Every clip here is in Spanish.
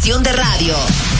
estación de radio.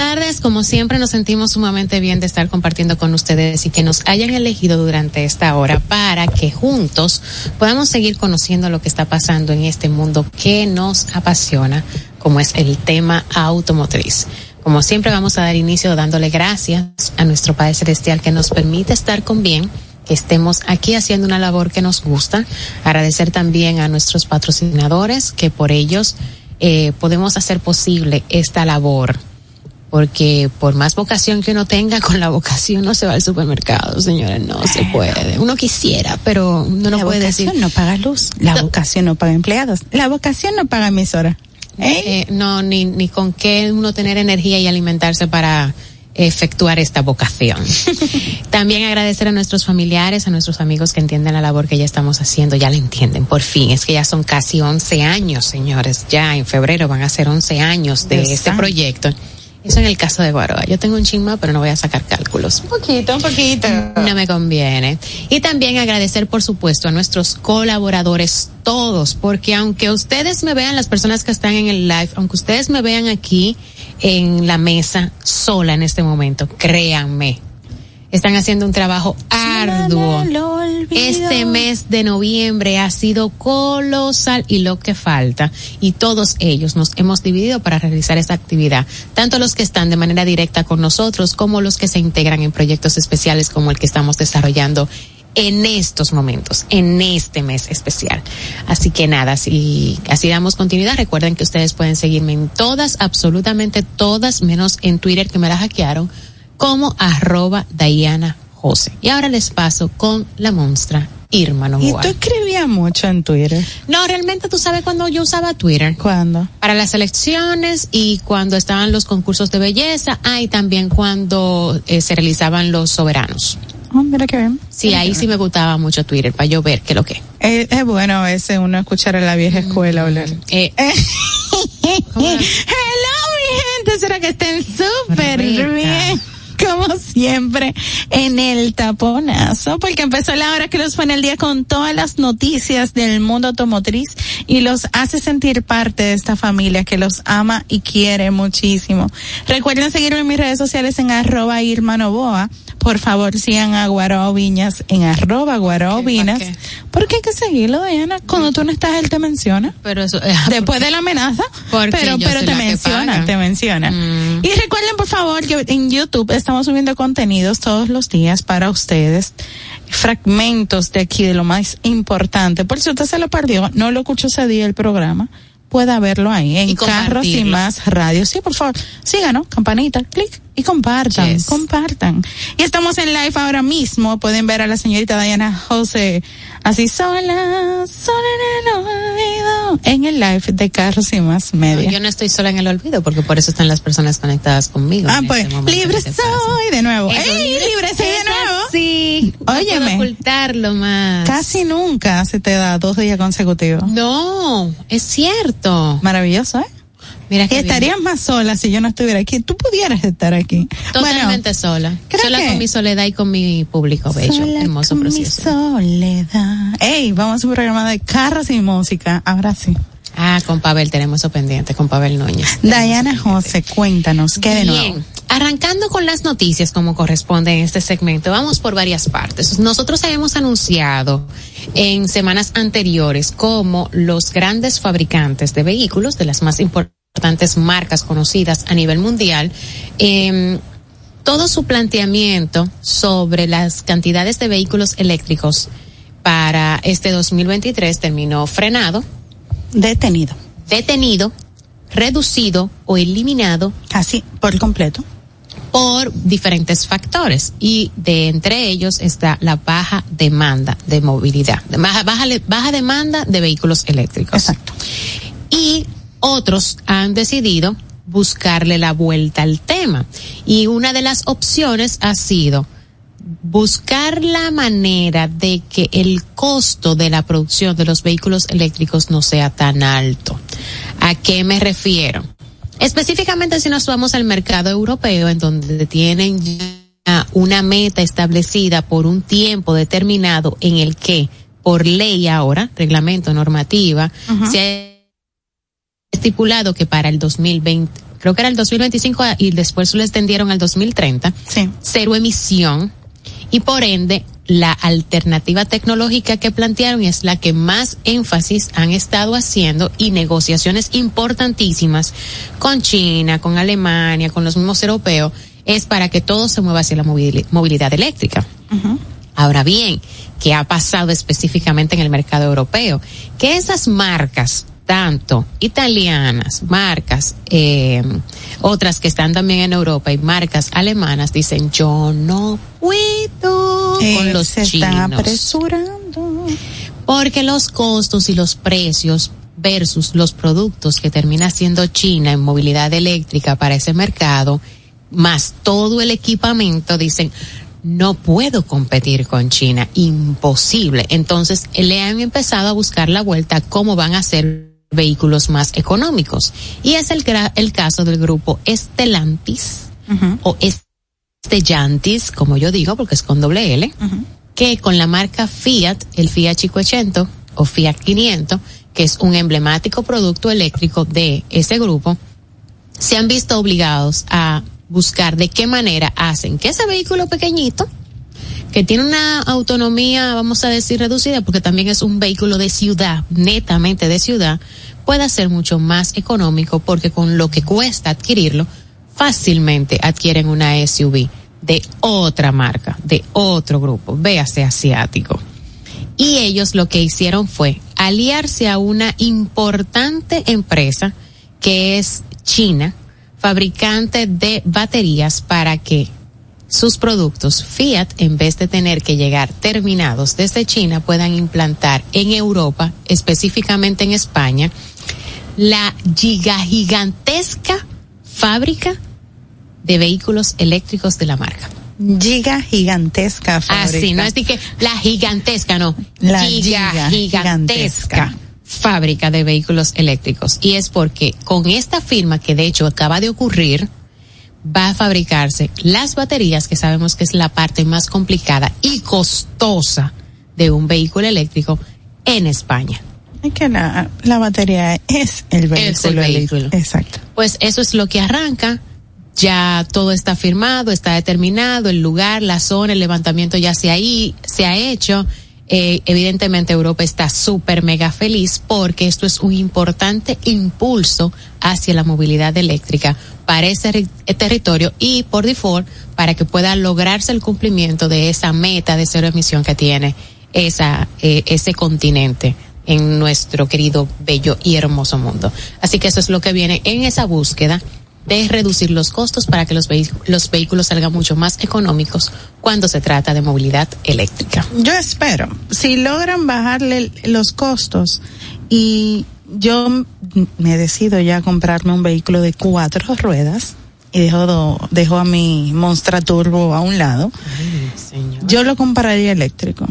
Tardes. Como siempre nos sentimos sumamente bien de estar compartiendo con ustedes y que nos hayan elegido durante esta hora para que juntos podamos seguir conociendo lo que está pasando en este mundo que nos apasiona, como es el tema automotriz. Como siempre vamos a dar inicio dándole gracias a nuestro Padre Celestial que nos permite estar con bien que estemos aquí haciendo una labor que nos gusta. Agradecer también a nuestros patrocinadores que por ellos eh, podemos hacer posible esta labor. Porque por más vocación que uno tenga, con la vocación no se va al supermercado, señores, no se puede. Uno quisiera, pero uno no la puede vocación decir. no paga luz, la vocación no paga empleados, la vocación no paga emisora. Eh, no, ni, ni con qué uno tener energía y alimentarse para efectuar esta vocación. También agradecer a nuestros familiares, a nuestros amigos que entienden la labor que ya estamos haciendo, ya la entienden, por fin. Es que ya son casi 11 años, señores. Ya en febrero van a ser 11 años de Dios este santo. proyecto. Eso en el caso de Guaroa. Yo tengo un chisma, pero no voy a sacar cálculos. Un poquito, un poquito. No me conviene. Y también agradecer, por supuesto, a nuestros colaboradores todos, porque aunque ustedes me vean, las personas que están en el live, aunque ustedes me vean aquí en la mesa sola en este momento, créanme, están haciendo un trabajo arduo. Este mes de noviembre ha sido colosal y lo que falta. Y todos ellos nos hemos dividido para realizar esta actividad. Tanto los que están de manera directa con nosotros como los que se integran en proyectos especiales como el que estamos desarrollando en estos momentos, en este mes especial. Así que nada, si así damos continuidad, recuerden que ustedes pueden seguirme en todas, absolutamente todas, menos en Twitter que me la hackearon, como arroba Diana Jose. Y ahora les paso con la monstra Irma Y Novoa. tú escribías mucho en Twitter. No, realmente tú sabes cuando yo usaba Twitter. ¿Cuándo? Para las elecciones y cuando estaban los concursos de belleza, ah, y también cuando eh, se realizaban los soberanos. Oh, mira qué bien. Sí, ahí sí me gustaba mucho Twitter para yo ver qué lo que. Eh, es bueno a veces uno escuchar a la vieja escuela hablar. Eh, Hello, mi gente. Será que estén súper bien. Como siempre, en el taponazo, porque empezó la hora que los pone el día con todas las noticias del mundo automotriz y los hace sentir parte de esta familia que los ama y quiere muchísimo. Recuerden seguirme en mis redes sociales en arroba Irma Novoa. Por favor, sigan a Guarao Viñas en arroba Guarao Viñas. Porque hay que seguirlo, Diana. Cuando tú no estás, él te menciona. pero eso. eh, Después de la amenaza, pero, pero te menciona, te menciona. Mm. Y recuerden, por favor, que en YouTube estamos subiendo contenidos todos los días para ustedes, fragmentos de aquí de lo más importante. Por si usted se lo perdió, no lo escuchó ese día el programa, pueda verlo ahí en Y Carros y. Más Radio. Sí, por favor, síganos, campanita, clic y compartan, Yes. compartan. Y estamos en live ahora mismo. Pueden ver a la señorita Diana José así sola, sola en el olvido, en el live de Carros y Más Media. Yo no estoy sola en el olvido porque por eso están las personas conectadas conmigo. Ah, pues, este momento libre soy de nuevo. ¡Ey, libre soy de nuevo! No Óyeme. puedo ocultarlo más. Casi nunca se te da dos días consecutivos. No, es cierto. Maravilloso, ¿eh? Mira Y que estarías más sola si yo no estuviera aquí. Tú pudieras estar aquí. totalmente sola. Sola que- con mi soledad y con mi público bello, Sola hermoso, con mi soledad. Ey, vamos a un programa de carros y música. Ahora sí. Ah, con Pavel tenemos eso pendiente, con Pavel Núñez. Diana José, cuéntanos, ¿qué de nuevo? Bien, arrancando con las noticias como corresponde en este segmento, vamos por varias partes. Nosotros habíamos anunciado en semanas anteriores cómo los grandes fabricantes de vehículos, de las más importantes marcas conocidas a nivel mundial, eh, todo su planteamiento sobre las cantidades de vehículos eléctricos para este 2023 terminó frenado, Detenido. detenido, reducido o eliminado Así, por completo. por diferentes factores y de entre ellos está la baja demanda de movilidad, de baja, baja, baja demanda de vehículos eléctricos. Exacto. Y otros han decidido buscarle la vuelta al tema y una de las opciones ha sido buscar la manera de que el costo de la producción de los vehículos eléctricos no sea tan alto. ¿A qué me refiero? Específicamente si nos vamos al mercado europeo, en donde tienen ya una meta establecida por un tiempo determinado en el que, por ley ahora, reglamento, normativa, se ha estipulado que para el 2020, creo que era el 2025 y después lo extendieron al 2030, Sí. cero emisión y por ende la alternativa tecnológica que plantearon es la que más énfasis han estado haciendo y negociaciones importantísimas con China, con Alemania, con los mismos europeos, es para que todo se mueva hacia la movili- movilidad eléctrica. Ahora bien, ¿qué ha pasado específicamente en el mercado europeo? Que esas marcas, tanto italianas, marcas, eh, otras que están también en Europa y marcas alemanas, dicen yo no puedo Eh, con los se chinos. están apresurando. Porque los costos y los precios versus los productos que termina siendo China en movilidad eléctrica para ese mercado, más todo el equipamiento, dicen, no puedo competir con China, imposible. Entonces le han empezado a buscar la vuelta cómo van a ser vehículos más económicos. Y es el, el caso del grupo Estelantis o Stellantis, como yo digo, porque es con doble L, que con la marca Fiat, el Fiat 500 o Fiat 500, que es un emblemático producto eléctrico de ese grupo, se han visto obligados a buscar de qué manera hacen que ese vehículo pequeñito, que tiene una autonomía, vamos a decir, reducida, porque también es un vehículo de ciudad, netamente de ciudad, pueda ser mucho más económico, porque con lo que cuesta adquirirlo, fácilmente adquieren una SUV de otra marca, de otro grupo, véase asiático. Y ellos lo que hicieron fue aliarse a una importante empresa que es China, fabricante de baterías para que sus productos Fiat, en vez de tener que llegar terminados desde China, puedan implantar en Europa, específicamente en España, la giga gigantesca fábrica de vehículos eléctricos de la marca. Giga gigantesca fábrica. Así, no es de que la gigantesca, no. La giga, giga gigantesca gigantesca. fábrica de vehículos eléctricos. Y es porque con esta firma, que de hecho acaba de ocurrir, va a fabricarse las baterías, que sabemos que es la parte más complicada y costosa de un vehículo eléctrico en España. Es que la, la batería es el vehículo. Es el vehículo. Exacto. Pues eso es lo que arranca. Ya todo está firmado, está determinado, el lugar, la zona, el levantamiento ya se, ahí, se ha hecho. Eh, evidentemente Europa está súper mega feliz porque esto es un importante impulso hacia la movilidad eléctrica para ese eh, territorio y por default para que pueda lograrse el cumplimiento de esa meta de cero emisión que tiene esa, eh, ese continente en nuestro querido, bello y hermoso mundo. Así que eso es lo que viene en esa búsqueda de reducir los costos para que los, los vehículos salgan mucho más económicos cuando se trata de movilidad eléctrica. Yo espero, si logran bajarle los costos y yo me decido ya comprarme un vehículo de cuatro ruedas y dejo, dejo a mi Monstra Turbo a un lado, yo lo compraría eléctrico.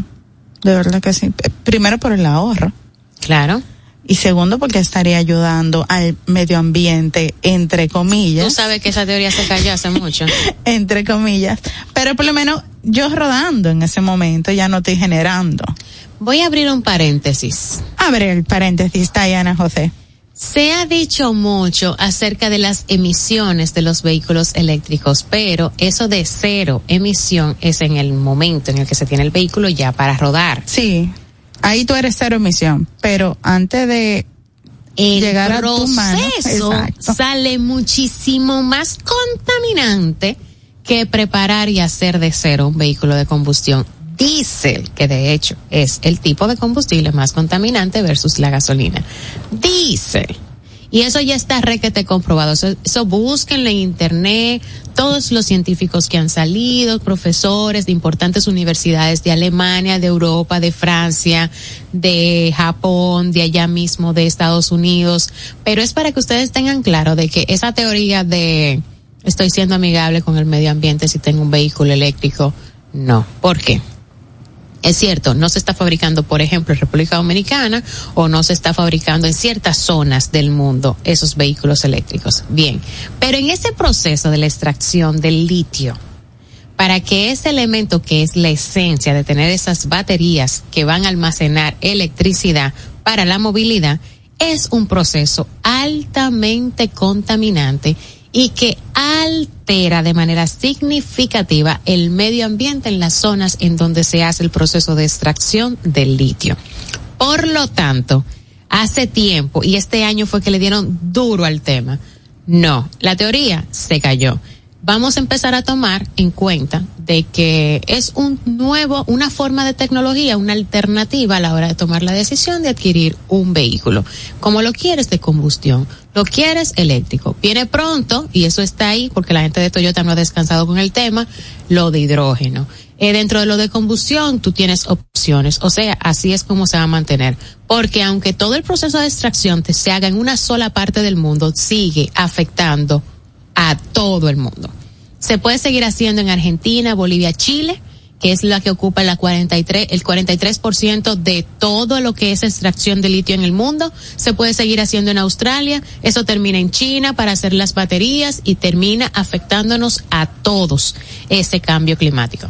De verdad que sí. Primero por el ahorro. Claro y segundo porque estaría ayudando al medio ambiente entre comillas. Tú sabes que esa teoría se cayó hace mucho. entre comillas, pero por lo menos yo rodando en ese momento ya no estoy generando. Voy a abrir un paréntesis. Abre el paréntesis, Tayana José. Se ha dicho mucho acerca de las emisiones de los vehículos eléctricos, pero eso de cero emisión es en el momento en el que se tiene el vehículo ya para rodar. Sí ahí tú eres cero emisión, pero antes de llegar a tu mano, sale muchísimo más contaminante que preparar y hacer de cero un vehículo de combustión diésel, que de hecho es el tipo de combustible más contaminante versus la gasolina. Diésel y eso ya está requete comprobado. Eso, eso búsquenlo en internet, todos los científicos que han salido, profesores de importantes universidades de Alemania, de Europa, de Francia, de Japón, de allá mismo, de Estados Unidos. Pero es para que ustedes tengan claro de que esa teoría de estoy siendo amigable con el medio ambiente si tengo un vehículo eléctrico, no. ¿Por qué? Es cierto, no se está fabricando, por ejemplo, en República Dominicana o no se está fabricando en ciertas zonas del mundo esos vehículos eléctricos. Bien, pero en ese proceso de la extracción del litio, para que ese elemento que es la esencia de tener esas baterías que van a almacenar electricidad para la movilidad, es un proceso altamente contaminante y que altera de manera significativa el medio ambiente en las zonas en donde se hace el proceso de extracción del litio. Por lo tanto, hace tiempo, y este año fue que le dieron duro al tema, no, la teoría se cayó vamos a empezar a tomar en cuenta de que es un nuevo, una forma de tecnología, una alternativa a la hora de tomar la decisión de adquirir un vehículo. Como lo quieres de combustión, lo quieres eléctrico. Viene pronto, y eso está ahí porque la gente de Toyota no ha descansado con el tema, lo de hidrógeno. Eh, dentro de lo de combustión, tú tienes opciones. O sea, así es como se va a mantener. Porque aunque todo el proceso de extracción te se haga en una sola parte del mundo, sigue afectando a todo el mundo. Se puede seguir haciendo en Argentina, Bolivia, Chile, que es la que ocupa la 43, el 43% de todo lo que es extracción de litio en el mundo. Se puede seguir haciendo en Australia, eso termina en China para hacer las baterías y termina afectándonos a todos ese cambio climático.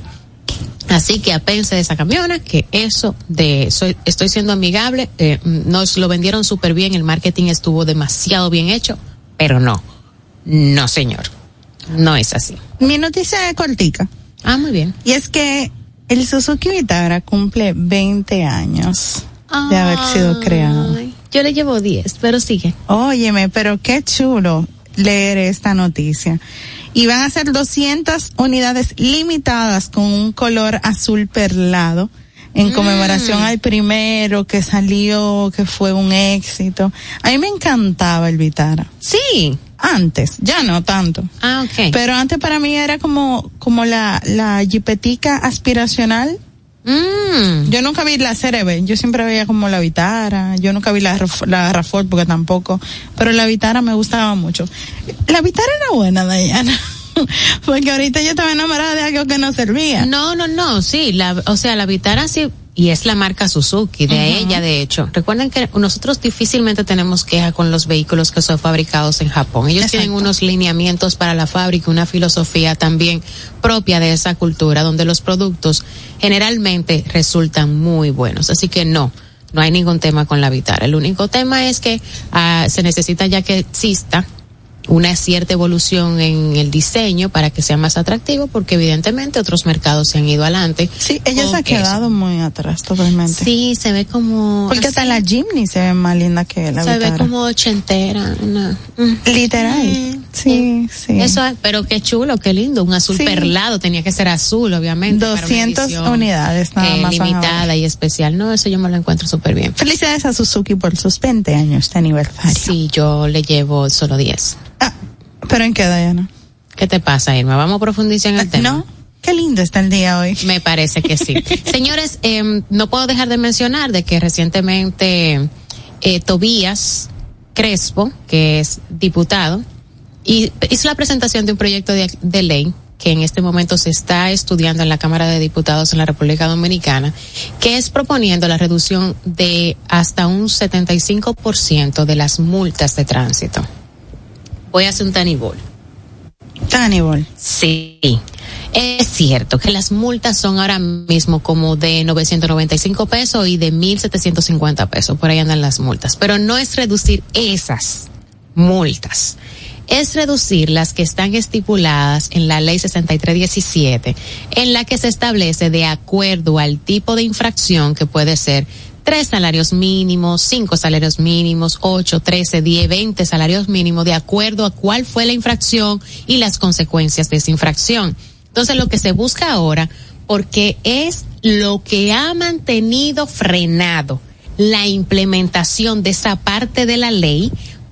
Así que apense de esa camiona, que eso de soy, estoy siendo amigable, eh, nos lo vendieron súper bien, el marketing estuvo demasiado bien hecho, pero no no, señor. No es así. Mi noticia es cortica. Ah, muy bien. Y es que el Suzuki Vitara cumple 20 años de haber sido creado. Yo le llevo 10, pero sigue. Óyeme, pero qué chulo leer esta noticia. Y van a ser 200 unidades limitadas con un color azul perlado en conmemoración mm. al primero que salió, que fue un éxito. A mí me encantaba el Vitara. Sí. Antes, ya no tanto. Ah, ok. Pero antes para mí era como, como la, la jipetica aspiracional. Mm. Yo nunca vi la CRB, yo siempre veía como la Vitara, yo nunca vi la, la Rafort porque tampoco, pero la Vitara me gustaba mucho. La Vitara era buena, Diana. Porque ahorita yo estaba enamorada de algo que no servía. No, no, no, sí, la, o sea, la Vitara sí, y es la marca Suzuki, de ella de hecho. Recuerden que nosotros difícilmente tenemos queja con los vehículos que son fabricados en Japón. Ellos tienen unos lineamientos para la fábrica, una filosofía también propia de esa cultura, donde los productos generalmente resultan muy buenos. Así que no. No hay ningún tema con la Vitara. El único tema es que ah, se necesita ya que exista una cierta evolución en el diseño para que sea más atractivo, porque evidentemente otros mercados se han ido adelante. Sí, ella se ha quedado muy atrás totalmente. Sí, se ve como... Porque hasta la Jimny se ve más linda que la Se ve como ochentera. Literal. Sí, sí. Eso es, pero qué chulo, qué lindo, un azul Sí. perlado, tenía que ser azul, obviamente. para una 200 edición, unidades nada eh, más limitada y especial. No, eso yo me lo encuentro súper bien. Felicidades a Suzuki por sus 20 años de aniversario. Sí, yo le llevo solo 10. Ah, pero en qué, Diana? ¿Qué te pasa, Irma? Vamos a profundizar en el tema. No, qué lindo está el día hoy. Me parece que sí. Señores, eh, no puedo dejar de mencionar de que recientemente eh, Tobías Crespo, que es diputado, y hizo la presentación de un proyecto de, de ley que en este momento se está estudiando en la Cámara de Diputados en la República Dominicana, que es proponiendo la reducción de hasta un 75% de las multas de tránsito. Voy a hacer un tanibol. Tanibol. Sí. Es cierto que las multas son ahora mismo como de 995 pesos y de 1750 pesos. Por ahí andan las multas. Pero no es reducir esas multas. Es reducir las que están estipuladas en la ley 6317, en la que se establece de acuerdo al tipo de infracción que puede ser tres salarios mínimos, cinco salarios mínimos, ocho, trece, diez, veinte salarios mínimos, de acuerdo a cuál fue la infracción y las consecuencias de esa infracción. Entonces lo que se busca ahora, porque es lo que ha mantenido frenado la implementación de esa parte de la ley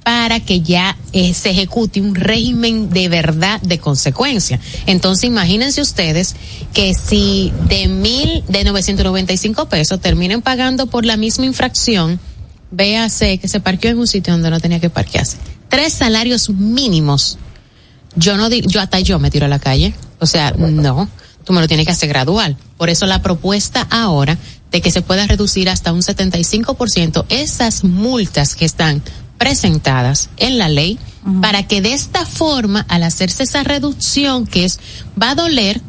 para que ya eh, se ejecute un régimen de verdad de consecuencia. Entonces imagínense ustedes que si de mil, de 995 pesos terminen pagando por la misma infracción, véase que se parqueó en un sitio donde no tenía que parquearse. Tres salarios mínimos. Yo no, yo hasta yo me tiro a la calle. O sea, no, tú me lo tienes que hacer gradual. Por eso la propuesta ahora de que se pueda reducir hasta un 75% esas multas que están presentadas en la ley para que de esta forma, al hacerse esa reducción que es, va a doler,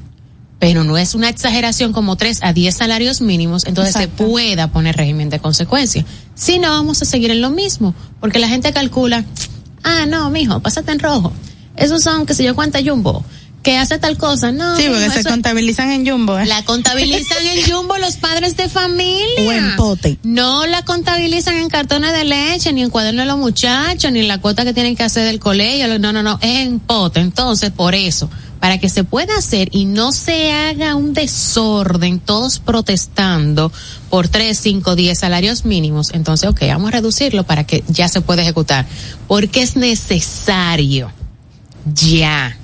pero no es una exageración como tres a diez salarios mínimos, entonces Exacto. se pueda poner régimen de consecuencia. Si no, vamos a seguir en lo mismo, porque la gente calcula, ah, no, mijo, pásate en rojo. Esos son, que sé yo, cuánta jumbo, que hace tal cosa, no. Sí, porque se contabilizan en Jumbo. ¿eh? la contabilizan en jumbo los padres de familia. O en pote. No la contabilizan en cartones de leche, ni en cuaderno de los muchachos, ni en la cuota que tienen que hacer del colegio. No, no, no, es en pote. Entonces, por eso, para que se pueda hacer y no se haga un desorden, todos protestando por tres, cinco, diez salarios mínimos, entonces, ok, vamos a reducirlo para que ya se pueda ejecutar. Porque es necesario ya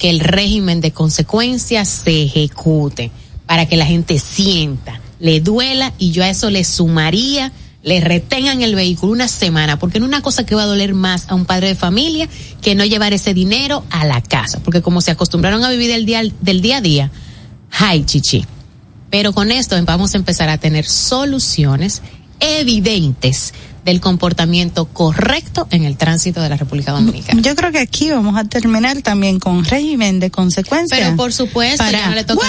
que el régimen de consecuencias se ejecute para que la gente sienta, le duela y yo a eso le sumaría, le retengan el vehículo una semana, porque no es una cosa que va a doler más a un padre de familia que no llevar ese dinero a la casa, porque como se acostumbraron a vivir día, del día a día, ay chichi. Pero con esto vamos a empezar a tener soluciones evidentes del comportamiento correcto en el tránsito de la República Dominicana. Yo creo que aquí vamos a terminar también con régimen de consecuencias. Pero por supuesto, Para- ya no le toca.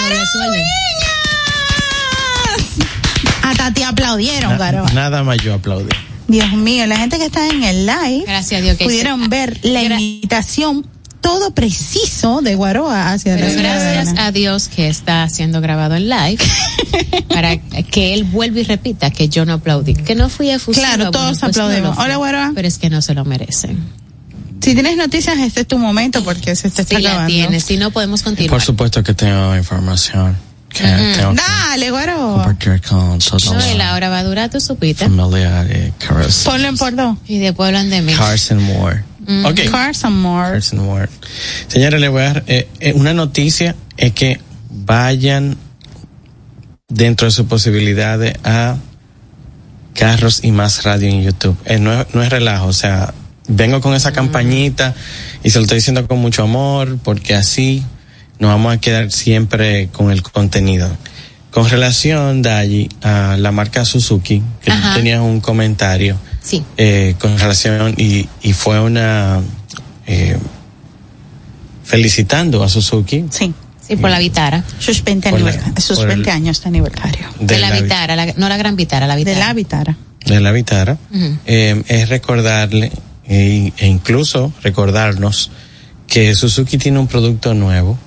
Hasta te aplaudieron, Caro. Nada más yo aplaudí. Dios mío, la gente que está en el live Gracias a Dios que pudieron hice- ver la Gra- imitación todo preciso de Guaroa hacia Pero gracias a Dios que está siendo grabado en live para que él vuelva y repita que yo no aplaudí, que no fui efusiva. Claro, todos pues no aplaudimos. fui. Hola, Guaroa. Pero es que no se lo merecen. Si tienes noticias, este es tu momento porque se te está la acabando. tienes, si no podemos continuar. Por supuesto que tengo información que tengo que Dale, Guaroa. compartir con todos No, y la hora va a durar, tú supiste. familiares. Cars- Ponlo en por dos. Y después hablan de mí. Carson Moore. Ok. Carson Moore. Carson Moore. Señores, le voy a dar eh, eh, una noticia es que vayan dentro de sus posibilidades a Carros y Más Radio en YouTube. Eh, no, es- no es relajo, o sea, vengo con esa campañita y se lo estoy diciendo con mucho amor porque así nos vamos a quedar siempre con el contenido. Con relación, Dayi, a la marca Suzuki, que tenías un comentario Sí. eh, con relación y, y fue una eh, felicitando a Suzuki Sí. Sí, por la Vitara. Sus 20, Por la- sus por el- 20 años de aniversario. De, la, vi- Vitara, la- no la Gran Vitara, la De Vitara. la Vitara. de la Vitara Ujú. eh, es recordarle e, e incluso recordarnos que Suzuki tiene un producto nuevo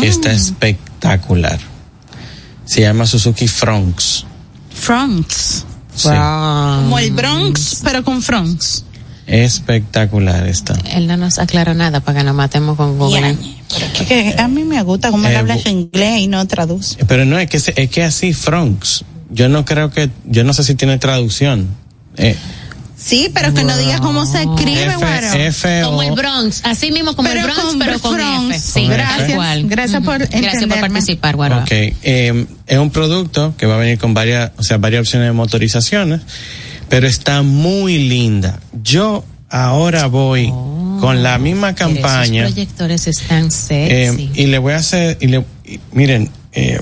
que está espectacular se llama Suzuki Fronx Bronx. Sí. Como el Bronx, pero con Bronx. Espectacular está. Él no nos aclaró nada para que nos matemos con Google. Que a mí me gusta cómo él Eh, habla inglés y no traduce. Pero no, es que, se- es que así, Fronks. Yo no creo que, yo no sé si tiene traducción. Eh, Sí, pero que no diga cómo se escribe, F, bueno. F, Como el. Bronx, así mismo como el Bronx, pero con Bronx. F. Sí, Con F. Gracias por Gracias por entenderme. participar, Guaro. Ok, eh, es un producto que va a venir con varias, o sea, varias opciones de motorizaciones, pero está muy linda. Yo ahora voy con la misma campaña. Esos proyectores están Eh, sexy. y le voy a hacer, y le, y miren, eh,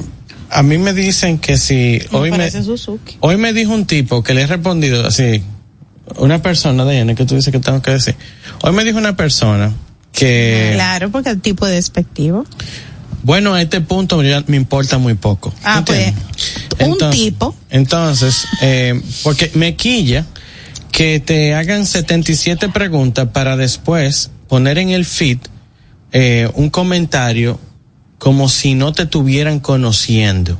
a mí me dicen que si Me hoy me, Suzuki. hoy me dijo un tipo que le he respondido así, una persona, Diana, que tú dices que tengo que decir. Hoy me dijo una persona que, Claro, porque el tipo de despectivo. bueno, a este punto ya me importa muy poco. Ah, pues, un tipo. Entonces, eh, porque me quilla que te hagan 77 preguntas para después poner en el feed eh, un comentario como si no te tuvieran conociendo.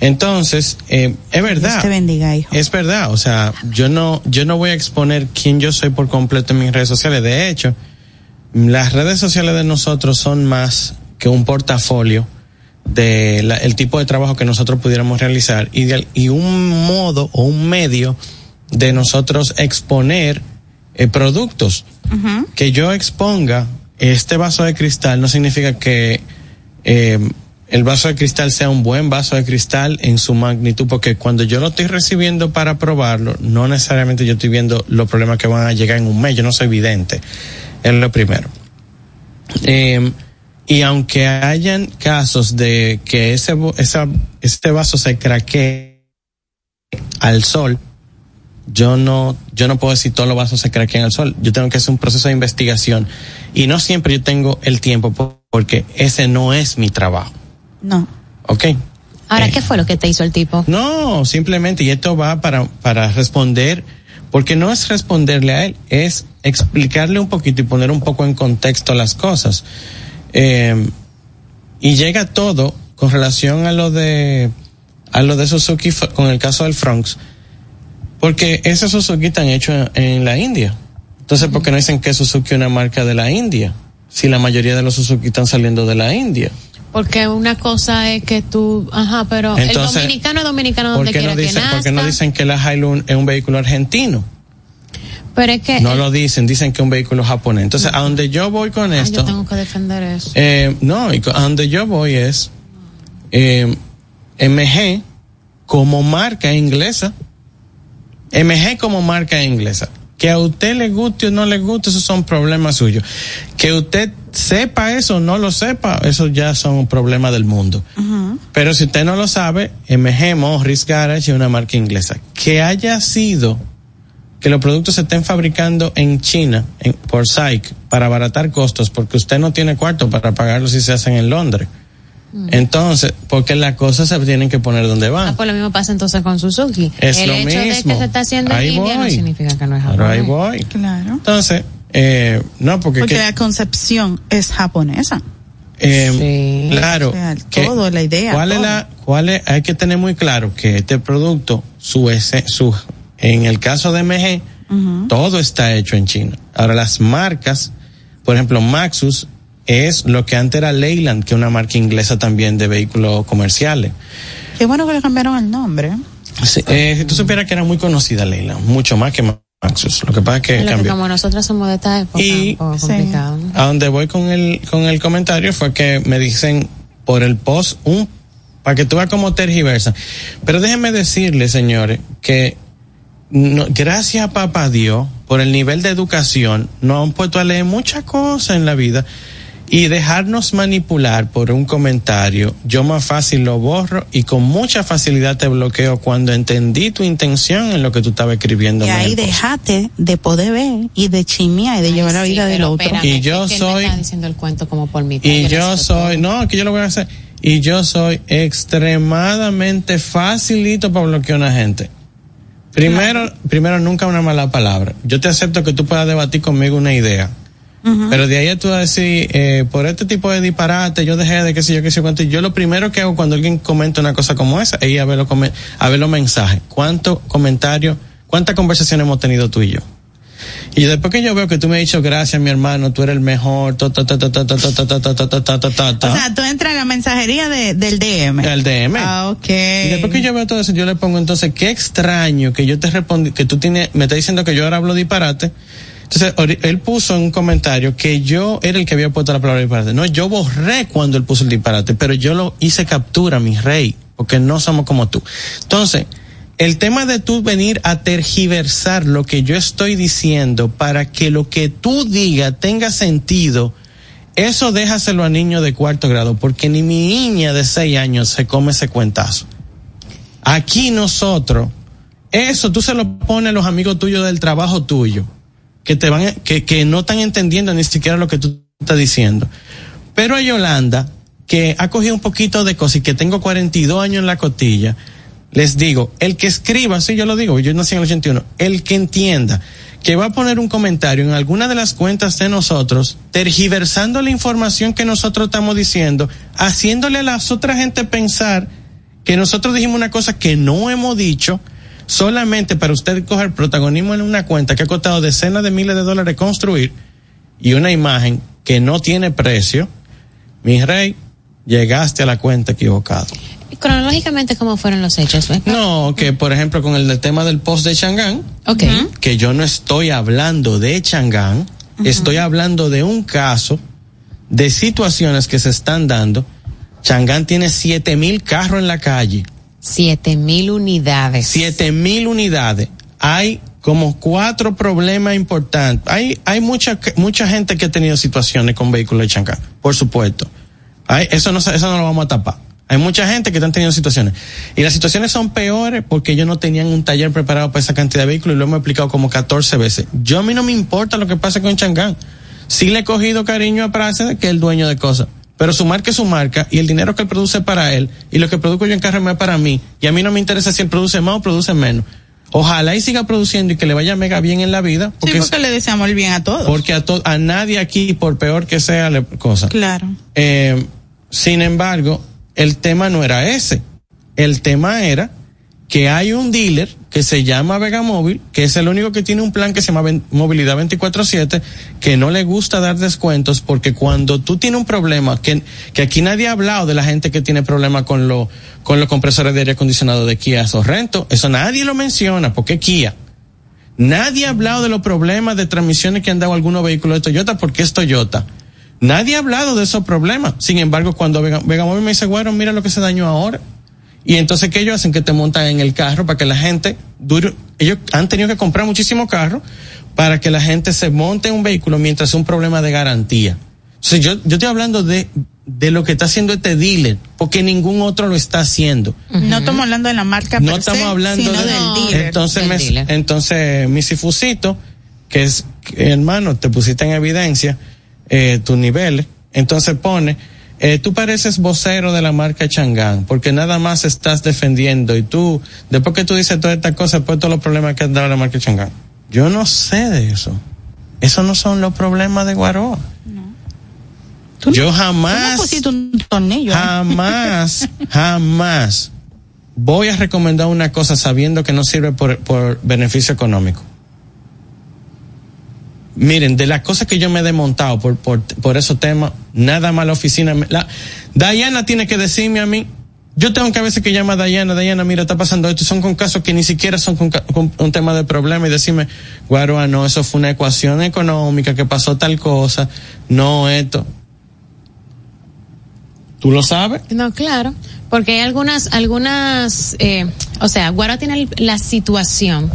Entonces, eh, es verdad. Dios te bendiga, hijo. Es verdad, o sea, yo no, yo no voy a exponer quién yo soy por completo en mis redes sociales. De hecho, las redes sociales de nosotros son más que un portafolio de la- el tipo de trabajo que nosotros pudiéramos realizar y, de- y un modo o un medio de nosotros exponer eh, productos. Que yo exponga este vaso de cristal no significa que eh, el vaso de cristal sea un buen vaso de cristal en su magnitud, porque cuando yo lo estoy recibiendo para probarlo, no necesariamente yo estoy viendo los problemas que van a llegar en un mes, yo no soy vidente, es lo primero. Eh, y aunque hayan casos de que ese, este vaso se craquee al sol, yo no, yo no puedo decir todos los vasos se craquean al sol. Yo tengo que hacer un proceso de investigación. Y no siempre yo tengo el tiempo po- porque ese no es mi trabajo. No. ¿Ok? Ahora, Eh, ¿qué fue lo que te hizo el tipo? No, simplemente, y esto va para, para responder, porque no es responderle a él, es explicarle un poquito y poner un poco en contexto las cosas. Eh, y llega todo con relación a lo de, a lo de Suzuki con el caso del Fronx, porque ese Suzuki están hecho en, en la India. Entonces, ¿por qué no dicen que Suzuki es una marca de la India? Si la mayoría de los Suzuki están saliendo de la India. Porque una cosa es que tú, ajá, pero Entonces, el dominicano es dominicano ¿Por donde qué, quiera no dicen, que por qué no dicen que la Hilux es un vehículo argentino? pero es que No lo dicen, dicen que es un vehículo japonés. Entonces, a donde yo voy con Ay, esto, yo tengo que defender eso. eh, no, a donde yo voy es eh, MG como marca inglesa. MG como marca inglesa. Que a usted le guste o no le guste, esos son problemas suyos. Que usted sepa eso o no lo sepa, eso ya son problemas del mundo. Pero si usted no lo sabe, MG Morris Garage es una marca inglesa. Que haya sido que los productos se estén fabricando en China, en, por SAIC, para abaratar costos, porque usted no tiene cuarto para pagarlo si se hacen en Londres. Entonces, porque las cosas se tienen que poner donde Ah, van. pues lo mismo pasa entonces con Suzuki. Es el lo hecho de mismo. que se está haciendo Ahí en India no voy. significa que no es Pero ahí japonés. voy. Claro. Entonces, eh, no, porque, Porque que- la concepción es japonesa. eh, Sí. claro, O sea, que- todo, la idea, ¿Cuál es la, cuál es, hay que tener muy claro que este producto, su, ese- su, en el caso de MG, todo está hecho en China. Ahora las marcas, por ejemplo, Maxus es lo que antes era Leyland, que es una marca inglesa también de vehículos comerciales. Qué bueno que le cambiaron el nombre. Sí, eh, si tú supieras que era muy conocida Leyland, mucho más que Maxus. Lo que pasa es que Lo que cambió. como nosotros somos de esta época, Y- un poco Sí. complicado. ¿no? A donde voy con el, con el comentario fue que me dicen por el post un, para que tú veas cómo tergiversa. Pero déjenme decirle, señores, que no- gracias a papá Dios por el nivel de educación nos han puesto a leer muchas cosas en la vida y dejarnos manipular por un comentario, yo más fácil lo borro y con mucha facilidad te bloqueo cuando entendí tu intención en lo que tú estabas escribiendo. Y ahí dejate de poder ver y de chismear y de llevar la Sí, vida del pero otro. espérame, Y yo que soy- me diciendo el cuento como por mi Y yo soy, todo. no, que yo lo voy a hacer. Y yo soy extremadamente facilito para bloquear a una gente. Primero, primero nunca una mala palabra. Yo te acepto que tú puedas debatir conmigo una idea. Pero de ahí a tú a decir, eh, por este tipo de disparate, yo dejé de qué sé yo, qué sé yo cuánto. Yo lo primero que hago cuando alguien comenta una cosa como esa es ir a ver los, a ver los mensajes. ¿Cuántos comentarios, cuántas conversaciones hemos tenido tú y yo? Y después que yo veo que tú me has dicho gracias, mi hermano, tú eres el mejor, ta, ta, ta, ta, ta, ta, ta, ta, ta, ta, ta, ta, ta. O sea, tú entras a la mensajería de, del DM. el DM. Ah, ok. Y después que yo veo todo eso, yo le pongo entonces, qué extraño que yo te respondí, que tú tienes, me estás diciendo que yo ahora hablo disparate. Entonces, él puso en un comentario que yo era el que había puesto la palabra disparate. No, yo borré cuando él puso el disparate, pero yo lo hice captura, mi rey, porque no somos como tú. Entonces, el tema de tú venir a tergiversar lo que yo estoy diciendo para que lo que tú digas tenga sentido, eso déjaselo a niños de cuarto grado, porque ni mi niña de seis años se come ese cuentazo. Aquí nosotros, eso tú se lo pones a los amigos tuyos del trabajo tuyo, que te van, que, que no están entendiendo ni siquiera lo que tú estás diciendo. Pero a Yolanda, que ha cogido un poquito de cosas y que tengo 42 años en la cotilla, les digo, el que escriba, sí, yo lo digo, yo nací en el 81, el que entienda que va a poner un comentario en alguna de las cuentas de nosotros, tergiversando la información que nosotros estamos diciendo, haciéndole a las otras gente pensar que nosotros dijimos una cosa que no hemos dicho, solamente para usted coger protagonismo en una cuenta que ha costado decenas de miles de dólares construir y una imagen que no tiene precio, mi rey, llegaste a la cuenta equivocada. Cronológicamente, ¿cómo fueron los hechos? No, que por ejemplo con el tema del post de Changán, Ok. que yo no estoy hablando de Changán, estoy hablando de un caso de situaciones que se están dando. Changán tiene siete mil carros en la calle, Siete mil unidades. siete mil unidades. Hay como cuatro problemas importantes. Hay, hay mucha, mucha gente que ha tenido situaciones con vehículos de Changán, por supuesto. Hay, eso no, eso no lo vamos a tapar. Hay mucha gente que están teniendo situaciones. Y las situaciones son peores porque ellos no tenían un taller preparado para esa cantidad de vehículos y lo hemos explicado como 14 veces. Yo a mí no me importa lo que pase con Changán. Sí le he cogido cariño a Prace, que es el dueño de cosas. Pero su marca es su marca y el dinero que él produce para él y lo que produzco yo en carro es para mí. Y a mí no me interesa si él produce más o produce menos. Ojalá y siga produciendo y que le vaya mega bien en la vida. Sí, Porque, porque le deseamos el bien a todos. porque a, to- a nadie aquí, por peor que sea la cosa. Claro. Eh, sin embargo, el tema no era ese. El tema era que hay un dealer que se llama Vega Móvil, que es el único que tiene un plan que se llama Movilidad 24/7, que no le gusta dar descuentos porque cuando tú tienes un problema, que, que aquí nadie ha hablado de la gente que tiene problemas con, lo, con los compresores de aire acondicionado de Kia Sorrento, eso nadie lo menciona porque Kia. Nadie ha hablado de los problemas de transmisiones que han dado algunos vehículos de Toyota porque es Toyota. Nadie ha hablado de esos problemas. Sin embargo, cuando Vega, Vega Móvil me dice, bueno, mira lo que se dañó ahora. Y entonces, ¿qué ellos hacen? Que te montan en el carro para que la gente dure. Ellos han tenido que comprar muchísimos carros para que la gente se monte en un vehículo mientras es un problema de garantía. Entonces, yo, yo estoy hablando de, de lo que está haciendo este dealer, porque ningún otro lo está haciendo. No estamos hablando de la marca No per se, estamos hablando sino de- del dealer. Entonces, Del me- dealer. entonces mi que es, hermano, te pusiste en evidencia eh, tus niveles, entonces pone, eh, tú pareces vocero de la marca Changán, porque nada más estás defendiendo y tú, después que tú dices todas estas cosas, después todos los problemas que ha dado la marca Changán. Yo no sé de eso. Esos no son los problemas de Guaroa. Tú no- Yo Tú no jamás pusiste un tornillo. ¿eh? jamás, jamás voy a recomendar una cosa sabiendo que no sirve por, por beneficio económico. Miren, de las cosas que yo me he desmontado por, por, por esos temas, nada más la oficina. La, Diana tiene que decirme a mí. Yo tengo que a veces que llama a Diana, Diana, mira, está pasando esto. Son con casos que ni siquiera son con, un tema de problema y decirme, Guaroa, no, eso fue una ecuación económica que pasó tal cosa. No, esto. ¿Tú lo sabes? No, claro, porque hay algunas, algunas, eh, o sea, Guaro tiene la situación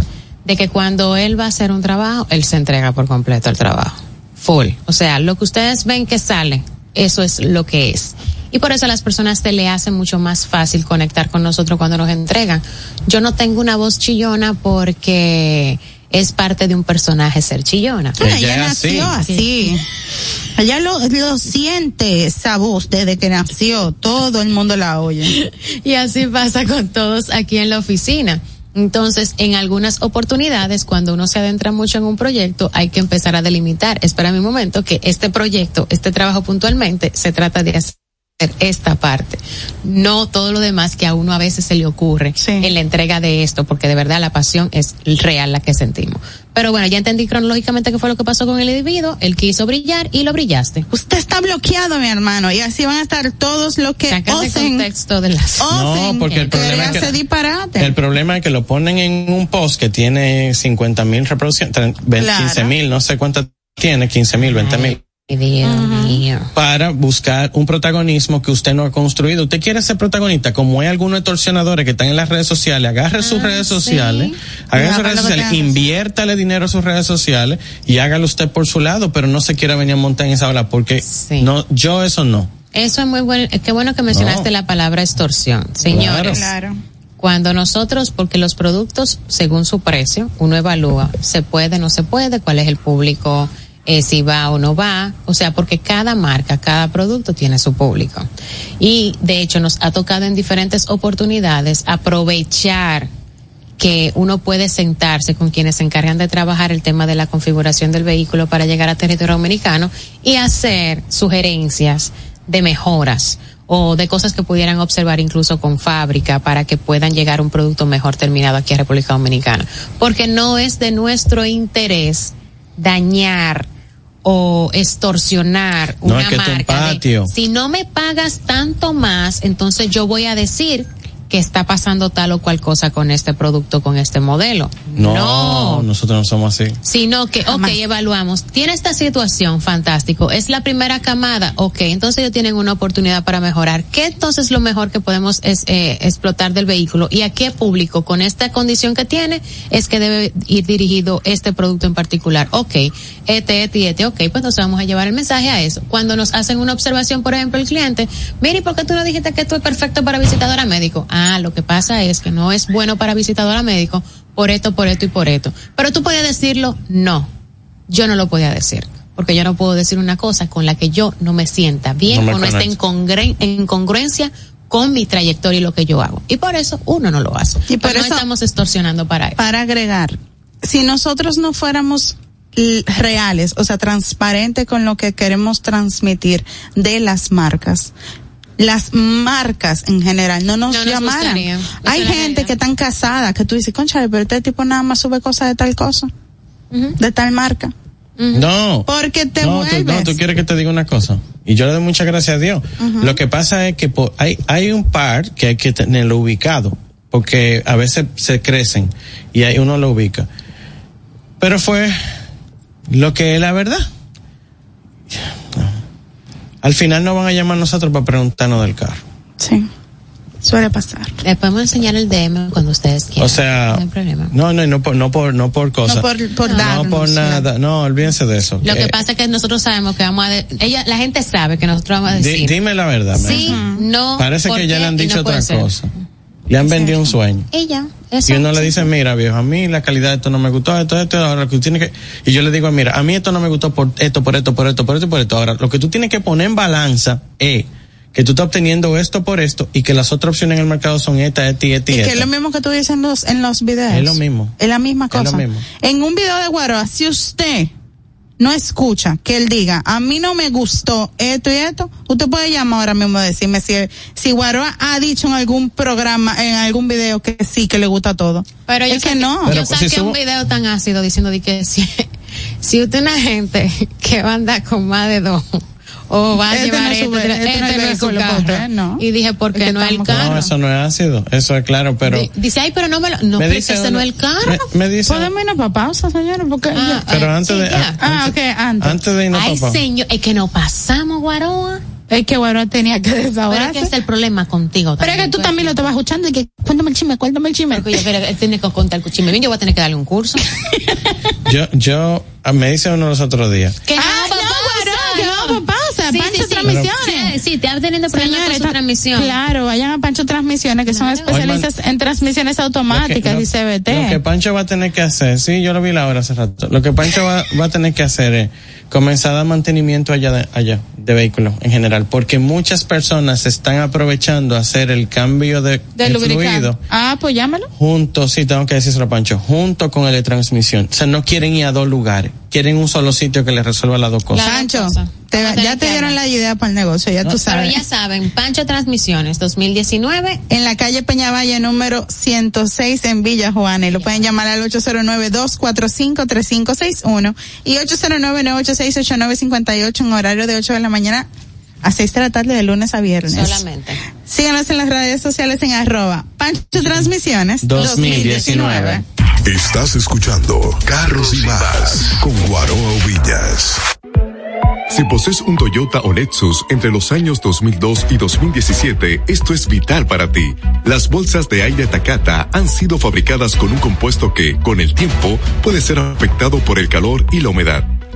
de que cuando él va a hacer un trabajo, él se entrega por completo al trabajo, full. O sea, lo que ustedes ven que sale, eso es lo que es. Y por eso a las personas se le hace mucho más fácil conectar con nosotros cuando nos entregan. Yo no tengo una voz chillona porque es parte de un personaje ser chillona. Ella ella así. nació así. Ella lo, lo siente esa voz desde que nació. Todo el mundo la oye. Y así pasa con todos aquí en la oficina. Entonces, en algunas oportunidades, cuando uno se adentra mucho en un proyecto, hay que empezar a delimitar. Espera mi momento que este proyecto, este trabajo puntualmente, se trata de hacer esta parte, no todo lo demás que a uno a veces se le ocurre Sí. en la entrega de esto, porque de verdad la pasión es real la que sentimos. Pero bueno, ya entendí cronológicamente qué fue lo que pasó con el individuo, él quiso brillar y lo brillaste. Usted está bloqueado, mi hermano, y así van a estar todos los que osen, contexto de las... osen No, porque el problema es que- hacer disparate. El problema es que lo ponen en un post que tiene 50 mil reproducciones, tre- ve- Claro. 15 mil, no sé cuántas tiene, 15 mil, 20 mil. Ay, Dios mío. Para buscar un protagonismo que usted no ha construido. Usted quiere ser protagonista, como hay algunos extorsionadores que están en las redes sociales, agarre sus redes sociales, agarre sus redes sociales, inviértale dinero a sus redes sociales y hágalo usted por su lado, pero no se quiera venir a montar en esa ola, porque Sí. no, yo eso no. Eso es muy bueno, qué bueno que mencionaste No. la palabra extorsión. Señores, Claro. Cuando nosotros, porque los productos, según su precio, uno evalúa, se puede, no se puede, cuál es el público, eh, si va o no va, o sea, porque cada marca, cada producto tiene su público. Y de hecho nos ha tocado en diferentes oportunidades aprovechar que uno puede sentarse con quienes se encargan de trabajar el tema de la configuración del vehículo para llegar a territorio dominicano y hacer sugerencias de mejoras o de cosas que pudieran observar incluso con fábrica para que puedan llegar un producto mejor terminado aquí a República Dominicana. Porque no es de nuestro interés dañar o extorsionar No, una es que tu marca. de, patio. si no me pagas tanto más, entonces yo voy a decir que está pasando tal o cual cosa con este producto, con este modelo. No, no nosotros no somos así. sino que, ok, Jamás. evaluamos, tiene esta situación, fantástico, es la primera camada, ok, entonces ellos tienen una oportunidad para mejorar. ¿Qué entonces lo mejor que podemos es, eh, explotar del vehículo y a qué público con esta condición que tiene es que debe ir dirigido este producto en particular? Ok, este, este este, ok, pues entonces vamos a llevar el mensaje a eso. Cuando nos hacen una observación, por ejemplo, el cliente, mire, ¿y ¿por qué tú no dijiste que esto es perfecto para visitadora médico? Ah, lo que pasa es que no es bueno para visitadora médico por esto, por esto y por esto. Pero tú podías decirlo, no. Yo no lo podía decir. Porque yo no puedo decir una cosa con la que yo no me sienta bien No me o no esté en, congruencia con mi trayectoria y lo que yo hago. Y por eso uno no lo hace. Y por Pero no eso- estamos extorsionando para eso. para agregar, si nosotros no fuéramos reales, o sea, transparentes con lo que queremos transmitir de las marcas, las marcas en general no nos No nos llamaran. gustaría. Hay gente que están casadas que tú dices, concha, pero este tipo nada más sube cosas de tal cosa, de tal marca. No. Porque te no, tú, no, tú quieres que te diga una cosa. Y yo le doy muchas gracias a Dios. Lo que pasa es que hay, hay un par que hay que tenerlo ubicado. Porque a veces se crecen y ahí uno lo ubica. Pero fue lo que es la verdad. Al final no van a llamar nosotros para preguntarnos del carro. Sí, suele pasar. Les podemos enseñar el DM cuando ustedes quieran. O sea, No hay problema. no, no, no por, no por, no por cosas. No por, por No. darnos, No por nada. No, olvídense de eso. Lo que Eh, pasa es que nosotros sabemos que vamos a... de- ella, la gente sabe que nosotros vamos a di- decir... dime la verdad. sí, no... Parece que ya le han dicho otra ser. cosa. Le han vendido un sueño. Y Y uno le dice, mira viejo, a mí la calidad de esto no me gustó, esto, esto, ahora lo que tú tienes que... Y yo le digo, mira, a mí esto no me gustó por esto, por esto, por esto, por esto, por esto. Ahora, lo que tú tienes que poner en balanza es que tú estás obteniendo esto por esto y que las otras opciones en el mercado son esta, esta y esta y Y que es lo mismo que tú dices en los, en los videos. Es lo mismo. Es la misma Es lo cosa. mismo. En un video de Guaroa, si usted no escucha que él diga, a mí no me gustó esto y esto, usted puede llamar ahora mismo y decirme si, si Guaroa ha dicho en algún programa, en algún video que sí, que le gusta todo. Pero yo que saqué- no. Pero, yo pues, saqué si subo- un video tan ácido diciendo de que si, si usted es una gente que va a andar con más de dos o va a Este llevar no es su esto, ve- este no es este no es su vehículo carro. no. Y dije, ¿por Es qué que no es el carro? No, eso no es ácido, eso es claro, pero... Di- Dice, ay, pero no me lo... No, me pero dice ese no es el carro. Me, me dice... ¿Podemos irnos para pausa, señora? Porque Ah, Pero ah, antes sí, de... ya. Ah, antes- ok, antes. Antes de irnos, Ay, papá. señor, es que no pasamos, Guaroa. es que Guaroa tenía que Pero es desahogarse. que es el problema contigo Pero es que tú también lo estabas escuchando y que cuéntame el chisme, cuéntame el chisme. Pero él tiene que contar el. Bien, yo voy a tener que darle un curso. Yo, yo, ah, me dice uno los otros días. Que Ah, Sí, Pancho sí. Transmisiones. Sí, sí, está teniendo problemas Señores, con su transmisión. Claro, vayan a Pancho Transmisiones, que son especialistas en transmisiones automáticas Lo y que- CBT. Lo que Pancho va a tener que hacer, sí, yo lo vi la hora hace rato. Lo que Pancho va, va a tener que hacer es comenzar a dar mantenimiento allá de, allá de vehículos en general, porque muchas personas están aprovechando hacer el cambio de, de fluido Ah, pues llámalo. junto, sí, tengo que decirlo Pancho, junto con el de transmisión. O sea, no quieren ir a dos lugares. quieren un solo sitio que les resuelva las dos cosas. Pancho, te- Vamos a tener ya te dieron la idea para el negocio, ya tú Pero sabes. ya saben, Pancho Transmisiones 2019 En la calle Peñavalle número 106 en Villa Juana y lo pueden llamar al 809-245-3561 y 809-986-8958 en horario de 8 de la mañana a 6 de la tarde de lunes a viernes. solamente. Síganos en las redes sociales en arroba Pancho Transmisiones 2019. Estás escuchando Carros y Más con Guaroa Villas. Si posees un Toyota o Lexus entre los años 2002 y 2017, esto es vital para ti. Las bolsas de aire Takata han sido fabricadas con un compuesto que, con el tiempo, puede ser afectado por el calor y la humedad.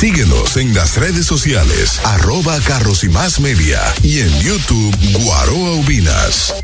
Síguenos en las redes sociales, arroba Carros y Más Media y en YouTube Guaroa Ubinas.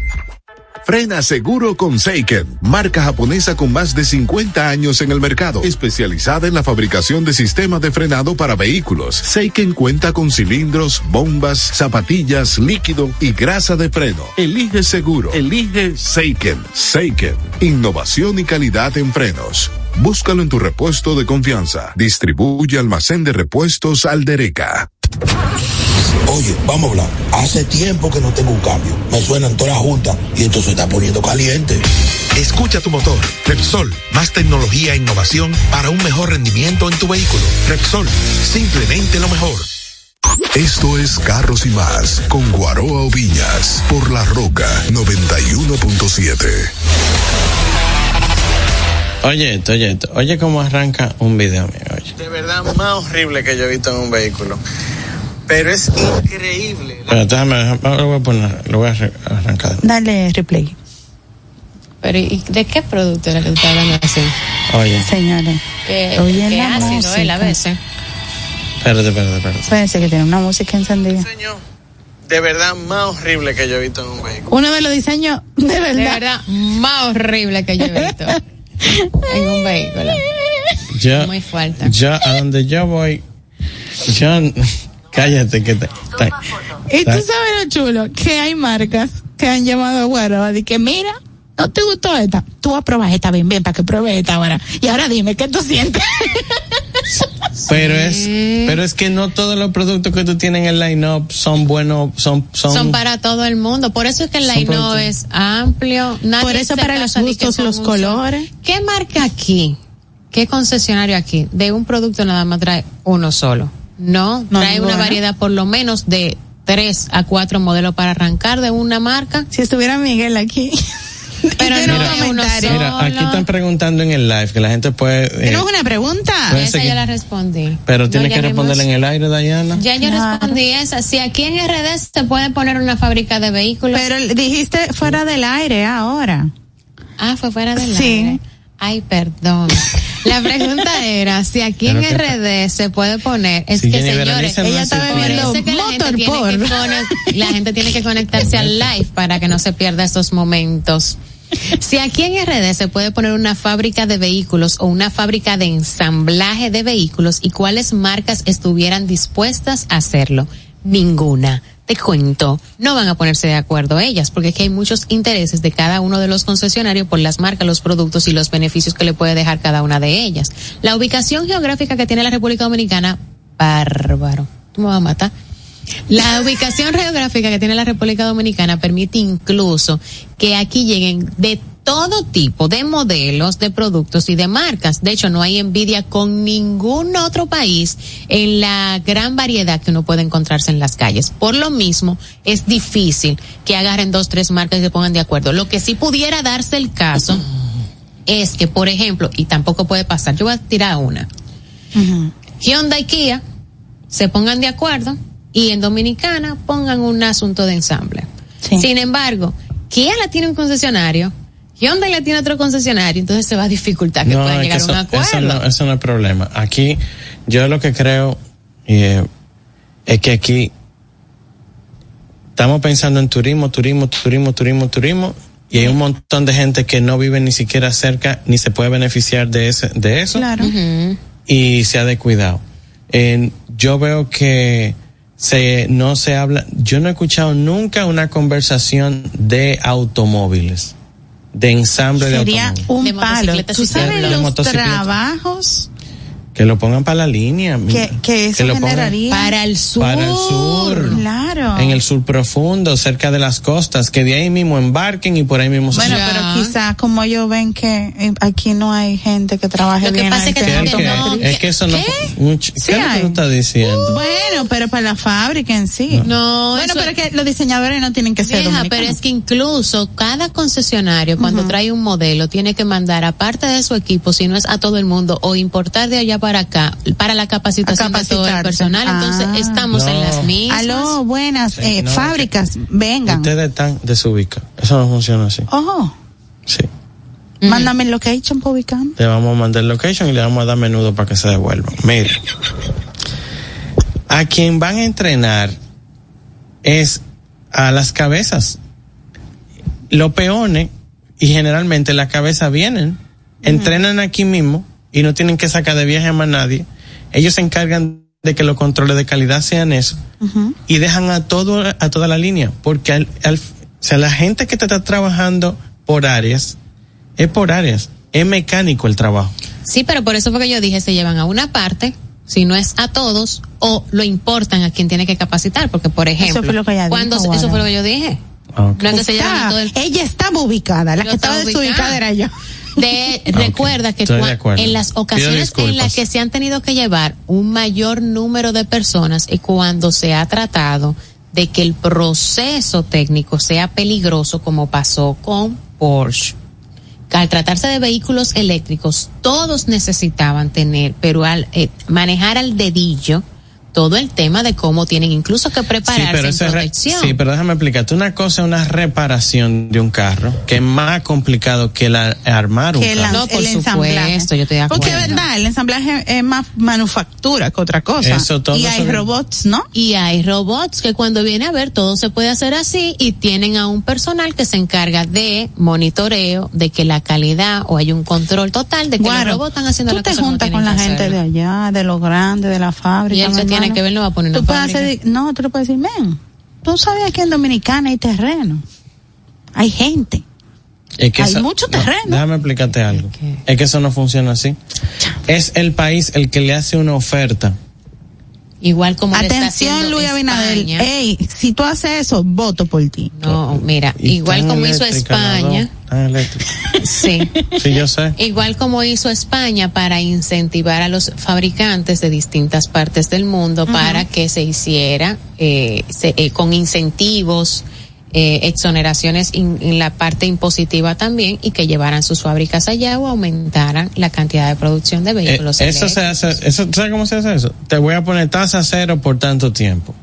Frena seguro con Seiken, marca japonesa con más de 50 años en el mercado, especializada en la fabricación de sistemas de frenado para vehículos. Seiken cuenta con cilindros, bombas, zapatillas, líquido y grasa de freno. Elige seguro, elige Seiken. Seiken, innovación y calidad en frenos. Búscalo en tu repuesto de confianza. Distribuye almacén de repuestos Aldereca. Oye, vamos a hablar. Hace tiempo que no tengo un cambio. Me suenan todas las juntas y esto se está poniendo caliente. Escucha tu motor. Repsol, más tecnología e innovación para un mejor rendimiento en tu vehículo. Repsol, simplemente lo mejor. Esto es Carros y Más con Guaroa Oviñas por La Roca 91.7. Oye, esto, oye, esto. oye cómo arranca un video mío, oye. De verdad, más horrible que yo he visto en un vehículo. Pero es increíble. Pero déjame, déjame, lo voy a poner, lo voy a arran- arrancar. Dale replay. Pero ¿y de qué producto era que tú estás hablando así? Oye, Señores, Que, Oye, que la ácido él a música. veces. espérate, espérate, espérate. fíjense que tiene una música encendida. Señor, de verdad, más horrible que yo he visto en un vehículo. Uno de los diseños, de De verdad. verdad, más horrible que yo he visto en un vehículo. Muy fuerte. yo, a donde yo voy, yo, cállate que te, te- Y tú sabes lo chulo, que hay marcas que han llamado a Guaroa de que mira, ¿no te gustó esta? Tú vas a probar esta bien, bien, para que pruebes esta ahora. Y ahora dime, ¿qué tú sientes? pero es, pero es que no todos los productos que tú tienes en el line-up son buenos, son, son, Son para todo el mundo. Por eso es que el Son line productos. es amplio. Nadie Por eso para los gustos, los colores. ¿Qué marca aquí? ¿Qué concesionario aquí? De un producto nada más trae uno solo. No, No, trae una variedad por lo menos de tres a cuatro modelos para arrancar de una marca. Si estuviera Miguel aquí. Pero no uno comentario. Mira, aquí están preguntando en el live que la gente puede, eh, ¿Tenemos una pregunta? Esa seguir. ya la respondí. pero No tienes que llamemos. responderla en el aire, Dayana. Ya yo Claro. respondí esa. Si aquí en RD se puede poner una fábrica de vehículos. Pero dijiste fuera del aire ahora. ah, fue fuera del Sí. aire. Ay, perdón. La pregunta era si aquí en Pero que- RD se puede poner. Es Si que Jenny señores, no ella está bebiendo que la gente, tiene que la gente tiene que conectarse al live para que no se pierda estos momentos. Si aquí en RD se puede poner una fábrica de vehículos o una fábrica de ensamblaje de vehículos y cuáles marcas estuvieran dispuestas a hacerlo, ninguna. Te cuento, no van a ponerse de acuerdo ellas, porque aquí hay muchos intereses de cada uno de los concesionarios por las marcas, los productos y los beneficios que le puede dejar cada una de ellas. La ubicación geográfica que tiene la República Dominicana, bárbaro. Tú me a matar. La ubicación geográfica que tiene la República Dominicana permite incluso que aquí lleguen de todo tipo de modelos, de productos y de marcas. De hecho, no hay envidia con ningún otro país en la gran variedad que uno puede encontrarse en las calles. Por lo mismo, es difícil que agarren dos, tres marcas y se pongan de acuerdo. Lo que sí pudiera darse el caso es que, por ejemplo, y tampoco puede pasar, yo voy a tirar una. Hyundai y Kia se pongan de acuerdo y en Dominicana pongan un asunto de ensamble. Sin embargo, Kia la tiene un concesionario, Hyundai la tiene otro concesionario, entonces se va a dificultar que puedan llegar a un acuerdo. Eso no, eso no es problema. Aquí, yo lo que creo eh, es que aquí estamos pensando en turismo, turismo, turismo, turismo, turismo, y hay un montón de gente que no vive ni siquiera cerca ni se puede beneficiar de ese, de eso. Claro. Y se ha descuidado. Eh, yo veo que se no se habla, yo no he escuchado nunca una conversación de automóviles, de ensamble Sería de automóviles. un De palo. ¿Tú sabes de los trabajos Que lo pongan para la línea. que, que eso lo pongan generaría? Para el sur. Para el sur. Claro. En el sur profundo, cerca de las costas, que de ahí mismo embarquen y por ahí mismo se Bueno, Ya. pero quizás como ellos ven que eh, aquí no hay gente que trabaje Lo que bien pasa es que ¿Qué, no, es que eso no ¿Qué? mucho- Sí ¿qué es lo que tú estás diciendo? Bueno, pero para la fábrica en sí. No, bueno, eso pero es- que los diseñadores no tienen que ser Vieja, dominicanos. pero es que incluso cada concesionario cuando trae un modelo tiene que mandar aparte de su equipo, si no es a todo el mundo, o importar de allá para acá, para la capacitación de todo el personal. Entonces Ah. estamos en las mismas. Aló, buenas, Sí, eh, no, fábricas, vengan. Ustedes están desubicados. Eso no funciona así. Ojo, Sí. mándame el location para ubicarme. Le vamos a mandar el location y le vamos a dar menudo para que se devuelvan. Mire, a quien van a entrenar es a las cabezas. Los peones, y generalmente las cabezas vienen, entrenan aquí mismo y no tienen que sacar de viaje a más nadie. Ellos se encargan de que los controles de calidad sean eso y dejan a todo a toda la línea porque al, al- o sea la gente que te está trabajando por áreas es por áreas es mecánico el trabajo Sí, pero por eso fue que yo dije, se llevan a una parte, si no es a todos, o lo importan a quien tiene que capacitar, porque por ejemplo, fue lo que ella cuando dijo, eso fue lo que yo dije. Ok. No es que se llevan a Está- todo el ella estaba ubicada, la Yo que estaba estaba desubicada ubicada. era yo. De, Recuerda que de en las ocasiones en las que se han tenido que llevar un mayor número de personas y cuando se ha tratado de que el proceso técnico sea peligroso como pasó con Porsche. Al tratarse de vehículos eléctricos, todos necesitaban tener, pero al eh, manejar al dedillo todo el tema de cómo tienen incluso que sí prepararse pero en eso es re- protección. sí pero déjame explicarte una cosa es una reparación de un carro que es más complicado que la armar un que carro No, por el ensamblaje. supuesto, yo estoy de Porque es acuerdo. verdad, el ensamblaje es más manufactura que otra cosa. Eso, todo y hay robots, ¿no? Y hay robots que cuando viene a ver todo se puede hacer así y tienen a un personal que se encarga de monitoreo, de que la calidad o hay un control total de que los robots están haciendo tú la te juntas con la gente de allá, de los grandes, de la fábrica. Y él mi se tiene hermano. que ver, no va a poner una Tú puedes hacer- no, tú le puedes decir, men, tú sabes que en Dominicana hay terreno. Hay gente. Es que Hay eso- mucho no, terreno. déjame explicarte algo. ¿Qué? Es que eso no funciona así. Es el país el que le hace una oferta. Igual como Atención, haciendo Luis Abinader. España. Ey, si tú haces eso, voto por ti. No, mira, Y igual como hizo España, tan sí. Sí, yo sé. Igual como hizo España para incentivar a los fabricantes de distintas partes del mundo para que se hiciera eh, se- eh, con incentivos, eh, exoneraciones in- en la parte impositiva también y que llevaran sus fábricas allá o aumentaran la cantidad de producción de Eh, vehículos. eso se hace, eso, ¿sabes cómo se hace eso? Te voy a poner tasa cero por tanto tiempo.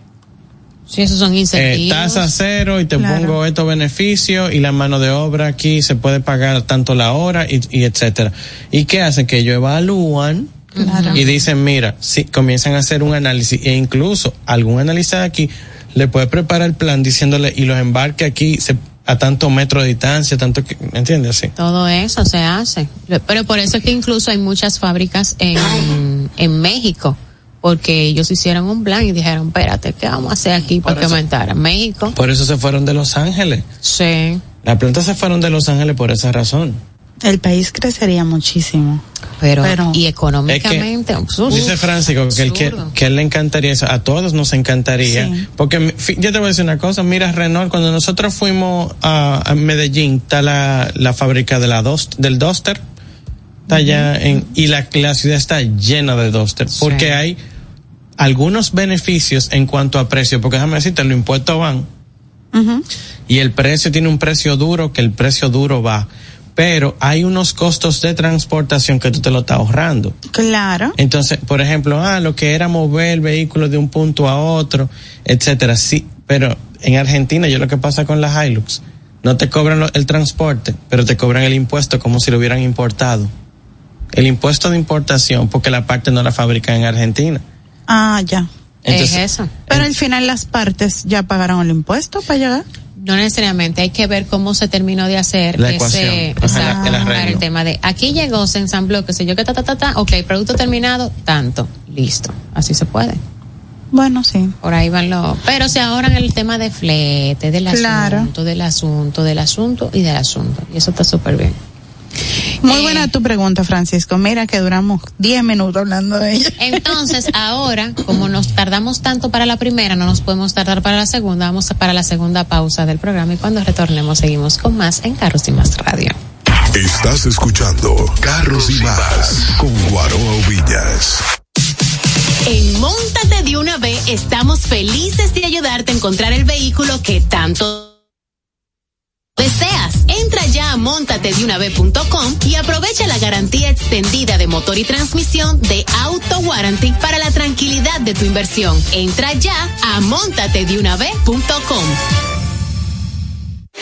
Sí, esos son Eh, incentivos. tasa cero y te Claro. pongo estos beneficios y la mano de obra aquí se puede pagar tanto la hora y, y etcétera. ¿Y qué hace? Que ellos evalúan Claro. y dicen, mira, si comienzan a hacer un análisis e incluso algún analista de aquí le puede preparar el plan diciéndole y los embarque aquí se, a tantos metros de distancia, tanto que, ¿me entiendes? Sí. Todo eso se hace. Pero por eso es que incluso hay muchas fábricas en, en México, porque ellos hicieron un plan y dijeron, espérate, ¿qué vamos a hacer aquí para que aumentara? México. Por eso se fueron de Los Ángeles. Sí. Las plantas se fueron de Los Ángeles por esa razón. El país crecería muchísimo. Pero, Pero- y económicamente, uf, Dice Francisco que, él, que, que él le encantaría eso. A todos nos encantaría. Sí. Porque yo te voy a decir una cosa. Mira, Renault, cuando nosotros fuimos a, a Medellín, está la, la fábrica de la dos, del Duster. Está allá en, y la, la ciudad está llena de Duster. Porque Sí. hay algunos beneficios en cuanto a precio. Porque déjame decirte, los impuestos van. Y el precio tiene un precio duro que el precio duro va. Pero hay unos costos de transportación que tú te lo estás ahorrando. Claro. Entonces, por ejemplo, ah, lo que era mover el vehículo de un punto a otro, etcétera. Sí, pero en Argentina, yo lo que pasa con las Hilux, no te cobran lo- el transporte, pero te cobran el impuesto como si lo hubieran importado. El impuesto de importación, porque la parte no la fabrican en Argentina. Ah, ya. Entonces, es eso. Pero al final las partes ya pagaron el impuesto para llegar. No necesariamente, hay que ver cómo se terminó de hacer La ese, ecuación. Ajá, exacto, el tema de aquí llegó, se ensambló, que sé yo, que ta, ta, ta, ta, ok, producto terminado, tanto, listo, así se puede. Bueno, sí. Por ahí van los, pero se ahorran el tema de flete, del Claro. asunto, del asunto, del asunto y del asunto, y eso está súper bien. Muy Eh, buena tu pregunta, Francisco. Mira que duramos 10 minutos hablando de ella. Entonces, ahora, como nos tardamos tanto para la primera, no nos podemos tardar para la segunda, vamos a para la segunda pausa del programa y cuando retornemos seguimos con más en Carros y Más Radio. Estás escuchando Carros y Más con Guaroa Villas. En Móntate de una vez estamos felices de ayudarte a encontrar el vehículo que tanto. Entra ya a montatedunave.com y aprovecha la garantía extendida de motor y transmisión de Auto Warranty para la tranquilidad de tu inversión. Entra ya a montatedunave.com.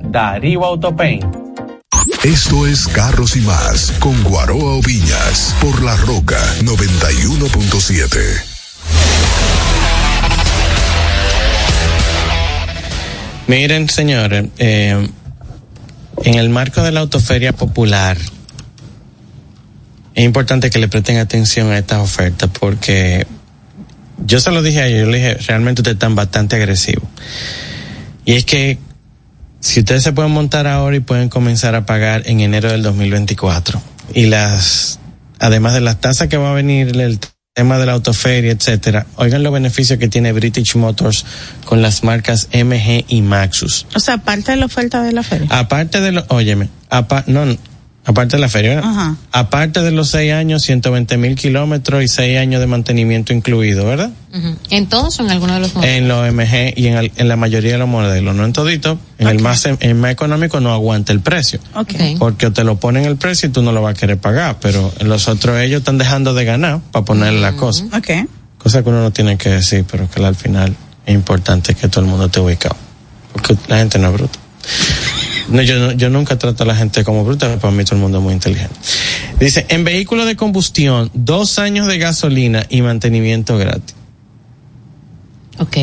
Darío Autopaint. Esto es Carros y Más con Guaroa Viñas por La Roca 91.7. Miren, señores, eh, en el marco de la autoferia popular, es importante que le presten atención a estas ofertas porque yo se lo dije a ellos, yo le dije, realmente ustedes están bastante agresivos. Y es que si ustedes se pueden montar ahora y pueden comenzar a pagar en enero del 2024 y las, además de las tasas que va a venir el tema de la autoferia, etcétera, oigan los beneficios que tiene British Motors con las marcas MG y Maxus. O sea, aparte de la oferta de la feria. Aparte de lo, óyeme, apa, no, no, aparte de la feria, ¿verdad? Ajá. aparte de los seis años, 120 mil kilómetros y seis años de mantenimiento incluido, ¿verdad? En todos o en alguno de los modelos. En los MG y en, el- en la mayoría de los modelos, no en todito, en el más en el más económico no aguanta el precio. Ok. Porque te lo ponen el precio y tú no lo vas a querer pagar, pero los otros ellos están dejando de ganar para ponerle la cosa. Ok. Cosa que uno no tiene que decir, pero que al final es importante que todo el mundo esté ubicado. Porque la gente no es bruta. No, yo, yo nunca trato a la gente como bruta, pero para mí todo el mundo es muy inteligente. Dice, en vehículos de combustión, dos años de gasolina y mantenimiento gratis. Ok.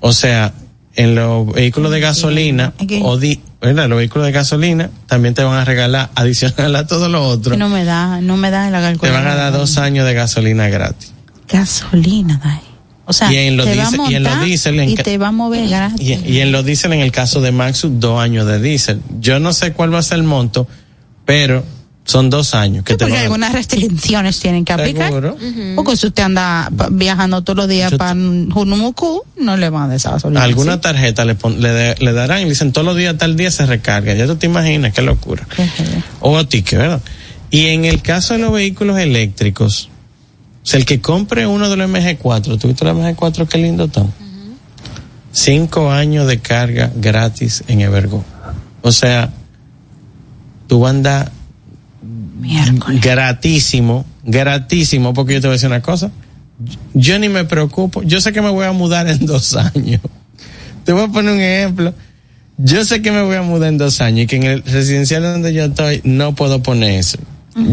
O sea, en los vehículos de gasolina o di, ¿verdad? Los vehículos de gasolina también te van a regalar, adicional a todo lo otro, No me da, no me da la te calculadora. van a dar dos años de gasolina gratis. Gasolina, Dai. O sea, Y en los diésel- y en los y te va a mover gratis. Y, y en los diésel, en el caso de Maxus, dos años de diésel. Yo no sé cuál va a ser el monto, pero Son dos años que Sí, te porque van algunas restricciones tienen que aplicar. Seguro. Porque si usted anda viajando todos los días para Junumuku, no le van a gasolina. Alguna tarjeta le, pon- le, de- le darán y dicen todos los días, tal día se recarga. Ya tú te imaginas, qué locura. O ticket, ¿verdad? Y en el caso de los vehículos eléctricos, o sea, el que compre uno de los MG4, ¿tú viste los MG4 qué lindo están? Cinco años de carga gratis en Evergo. O sea, tú vas a andar gratísimo, gratísimo, porque yo te voy a decir una cosa. Yo ni me preocupo. Yo sé que me voy a mudar en dos años. Te voy a poner un ejemplo. Yo sé que me voy a mudar en dos años y que en el residencial donde yo estoy no puedo poner eso.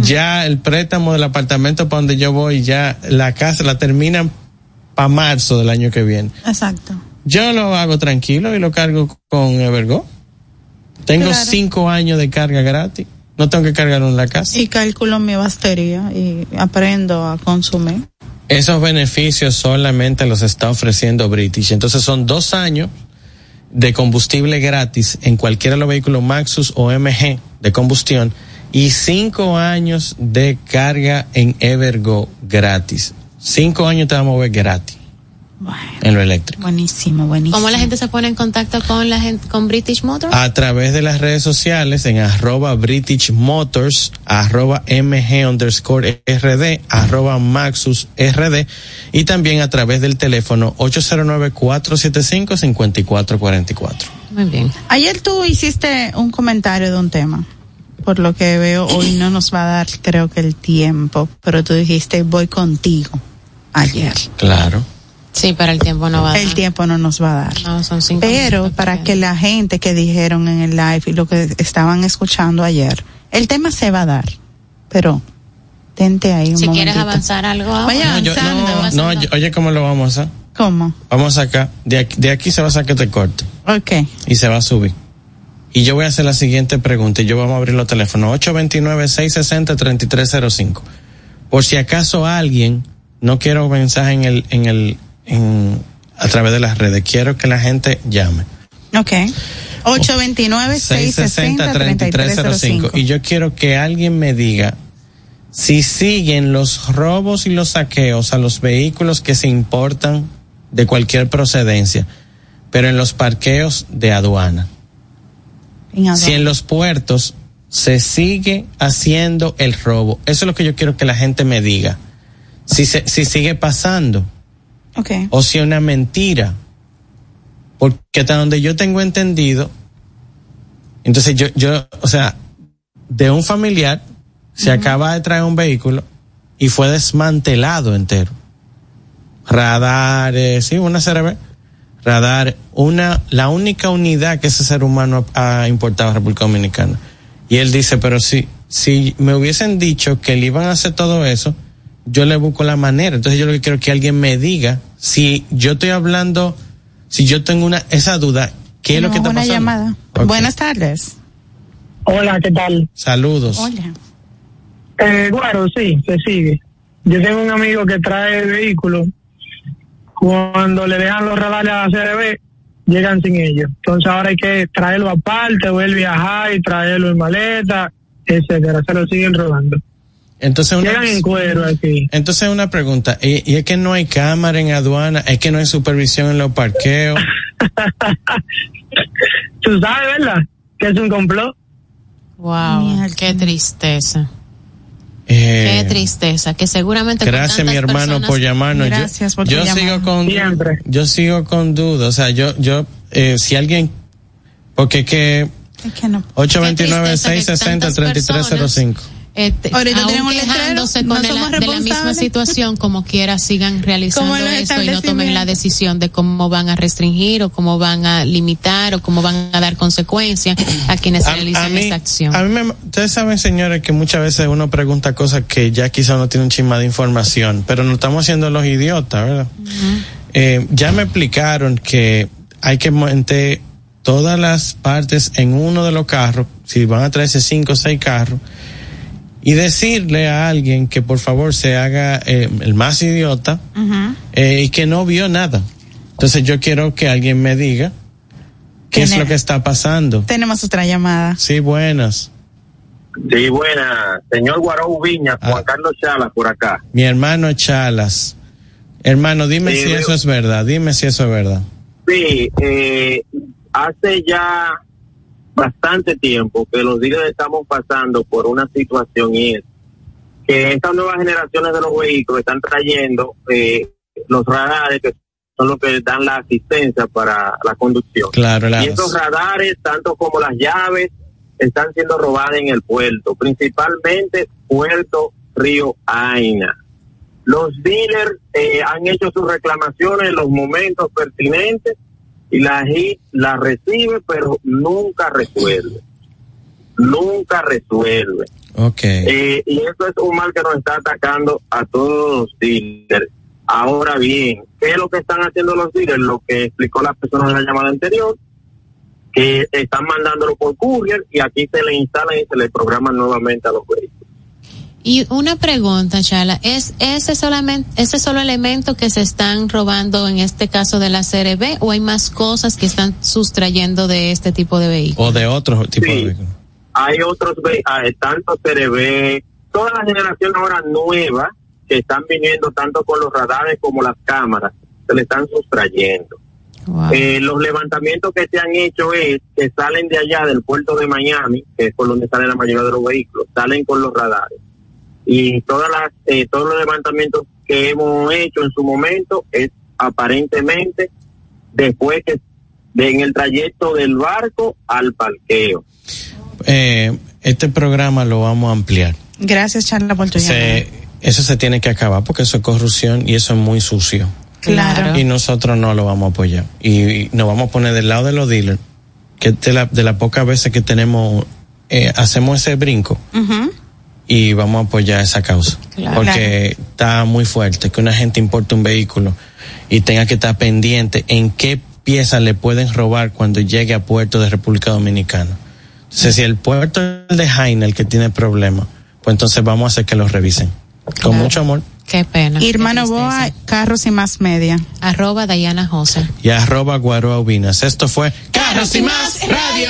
Ya el préstamo del apartamento para donde yo voy, ya la casa la terminan para marzo del año que viene. Exacto. Yo lo hago tranquilo y lo cargo con Evergo. Tengo Claro. cinco años de carga gratis. No tengo que cargarlo en la casa. Y calculo mi batería y aprendo a consumir. Esos beneficios solamente los está ofreciendo British. Entonces son dos años de combustible gratis en cualquiera de los vehículos Maxus o MG de combustión y cinco años de carga en Evergo gratis. Cinco años te vamos a ver gratis en lo eléctrico. Buenísimo, buenísimo. ¿Cómo la gente se pone en contacto con la gente, con British Motors? A través de las redes sociales en arroba British Motors, arroba MG underscore RD, arroba Maxus RD y también a través del teléfono 809-475-5444. Muy bien. Ayer tú hiciste un comentario de un tema. Por lo que veo, hoy no nos va a dar, creo que el tiempo. Pero tú dijiste, voy contigo. Ayer. Claro. Sí, para el tiempo no va a El dar. tiempo no nos va a dar. No, son cinco Pero para que la gente que dijeron en el live y lo que estaban escuchando ayer, el tema se va a dar. Pero tente ahí un Si quieres momentito. avanzar algo ahora. Vaya No, yo- avanzando. no, no, yo- oye, ¿cómo lo vamos a hacer? ¿Cómo? Vamos acá. De aquí, de aquí se va a sacar este corte Ok. y se va a subir. Y yo voy a hacer la siguiente pregunta y yo vamos a abrir los teléfonos 829-660-3305. Por si acaso alguien, no quiero mensaje en el, en el, en, a través de las redes, quiero que la gente llame. Ok. 829-660-3305. Y yo quiero que alguien me diga si siguen los robos y los saqueos a los vehículos que se importan de cualquier procedencia, pero en los parqueos de aduana. En. Si en los puertos se sigue haciendo el robo, eso es lo que yo quiero que la gente me diga. Si, se, si sigue pasando o si es una mentira. Porque hasta donde yo tengo entendido, entonces yo, yo, o sea, de un familiar se acaba de traer un vehículo y fue desmantelado entero. Radares, sí, una CRB. Radar, una, la única unidad que ese ser humano ha importado a República Dominicana. Y él dice, pero si, si me hubiesen dicho que le iban a hacer todo eso, yo le busco la manera. Entonces yo lo que quiero es que alguien me diga si yo estoy hablando, si yo tengo una, esa duda, ¿qué es lo que está pasando? llamada. Buenas tardes. Hola, ¿qué tal? Saludos. Hola. Eh, bueno, sí, se sigue. Yo tengo un amigo que trae el vehículo. Cuando le dejan los radares a la CRB, llegan sin ellos. Entonces ahora hay que traerlo aparte, o él viajar y traerlo en maleta, etcétera. Se lo siguen robando. Entonces una, Llegan en cuero aquí. entonces una pregunta, y, y es que no hay cámara en aduana, es que no hay supervisión en los parqueos. Tú sabes, ¿verdad? Que es un complot. Wow, qué tristeza. Eh, Qué tristeza, que seguramente Gracias mi hermano personas- por llamarnos. Yo- Gracias por yo tu sigo con Siempre. yo sigo con dudas, o sea, yo yo eh, si alguien porque que Es que no. 829 tristeza que 660 tantas 3305. Este, letrero, quejándose no con el- somos de la misma situación, como quiera sigan realizando esto y no tomen la decisión de cómo van a restringir o cómo van a limitar o cómo van a dar consecuencias a quienes realizan esa acción. a mí me, ustedes saben, señores, que muchas veces uno pregunta cosas que ya quizá no tiene un chisma de información, pero nos estamos haciendo los idiotas, ¿verdad? Eh, ya me explicaron que hay que montar todas las partes en uno de los carros, si van a traerse cinco o seis carros, y decirle a alguien que por favor se haga eh, el más idiota eh, y que no vio nada. Entonces yo quiero que alguien me diga qué es lo que está pasando. Tenemos otra llamada. Sí, buenas. Sí, buena. Señor Guaró Viña, Juan Ah. Carlos Chalas por acá. Mi hermano Chalas. Hermano, dime Sí, si eso es verdad, dime si eso es verdad. Sí, eh, hace ya bastante tiempo que los dealers estamos pasando por una situación y es que estas nuevas generaciones de los vehículos están trayendo eh, los radares que son los que dan la asistencia para la conducción. Claro, la- Y esos radares, tanto como las llaves, están siendo robadas en el puerto, principalmente Puerto Río Aina. Los dealers eh, han hecho sus reclamaciones en los momentos pertinentes y la la recibe, pero nunca resuelve. Nunca resuelve. Ok. Eh, y eso es un mal que nos está atacando a todos los dealers. Ahora bien, ¿qué es lo que están haciendo los dealers? Lo que explicó la persona en la llamada anterior, que están mandándolo por courier y aquí se le instalan y se le programan nuevamente a los vehículos. Y una pregunta, Chala, ¿es ese solamente ese solo elemento que se están robando en este caso de la CRB o hay más cosas que están sustrayendo de este tipo de vehículos? O de otro tipo de vehículo. Hay otros, ve- ah, tanto CRB, toda la generación ahora nueva que están viniendo tanto con los radares como las cámaras, se le están sustrayendo. Eh, los levantamientos que se han hecho es que salen de allá del puerto de Miami, que es por donde salen la mayoría de los vehículos, salen con los radares. Y todas las, eh, todos los levantamientos que hemos hecho en su momento es aparentemente después que de, en el trayecto del barco al parqueo. Eh, este programa lo vamos a ampliar. Gracias, Charla, por tu llamada. Se- eso se tiene que acabar porque eso es corrupción y eso es muy sucio. Claro. Y nosotros no lo vamos a apoyar. Y, y nos vamos a poner del lado de los dealers, que de, la, de las pocas veces que tenemos, eh, hacemos ese brinco Ujú. Y vamos a apoyar esa causa. Claro. Porque está muy fuerte que una gente importe un vehículo y tenga que estar pendiente en qué piezas le pueden robar cuando llegue a puerto de República Dominicana. Entonces, si el puerto es de Jaina el que tiene problemas, pues entonces vamos a hacer que lo revisen. Con mucho amor. Qué pena. Irmano Boa, Carros y Más Media. Arroba Dayana José. Y arroba Guaroa Ubinas. Esto fue Carros y Más Radio.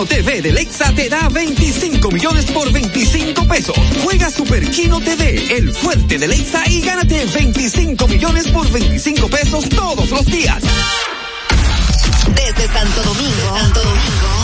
Kino TV de Lexa te da 25 millones por 25 pesos. Juega Super Kino TV, el fuerte de Lexa y gánate 25 millones por 25 pesos todos los días. Desde Santo Domingo. Santo Domingo.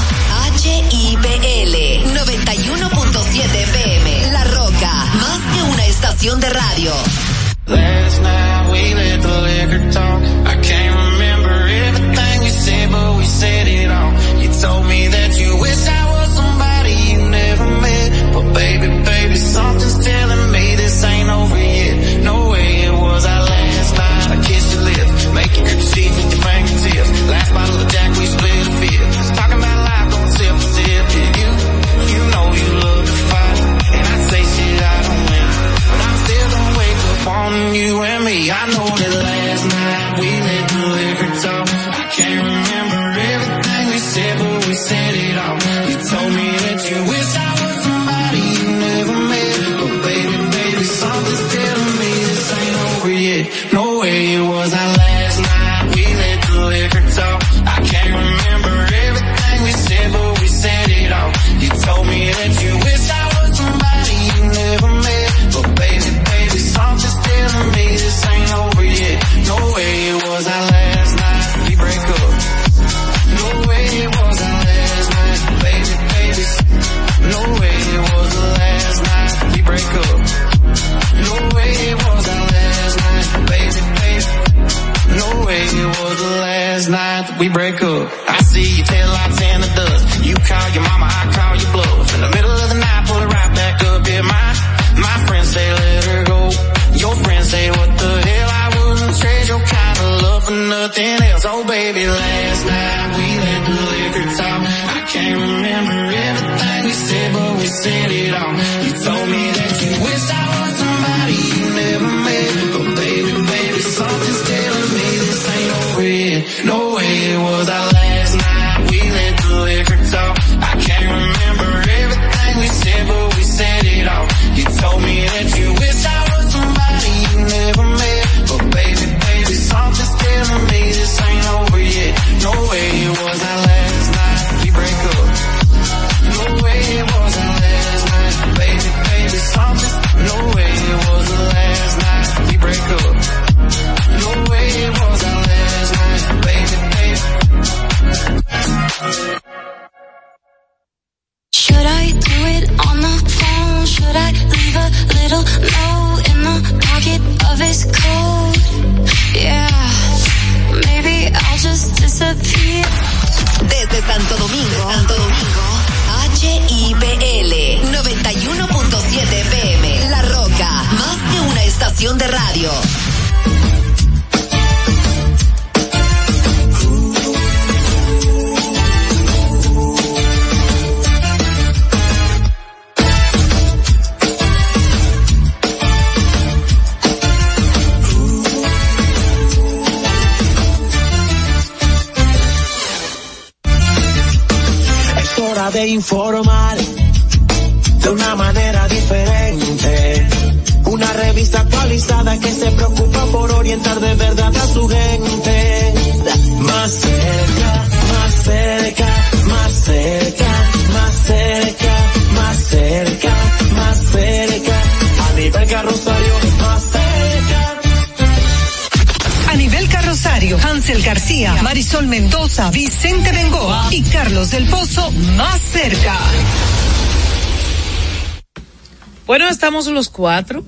los cuatro,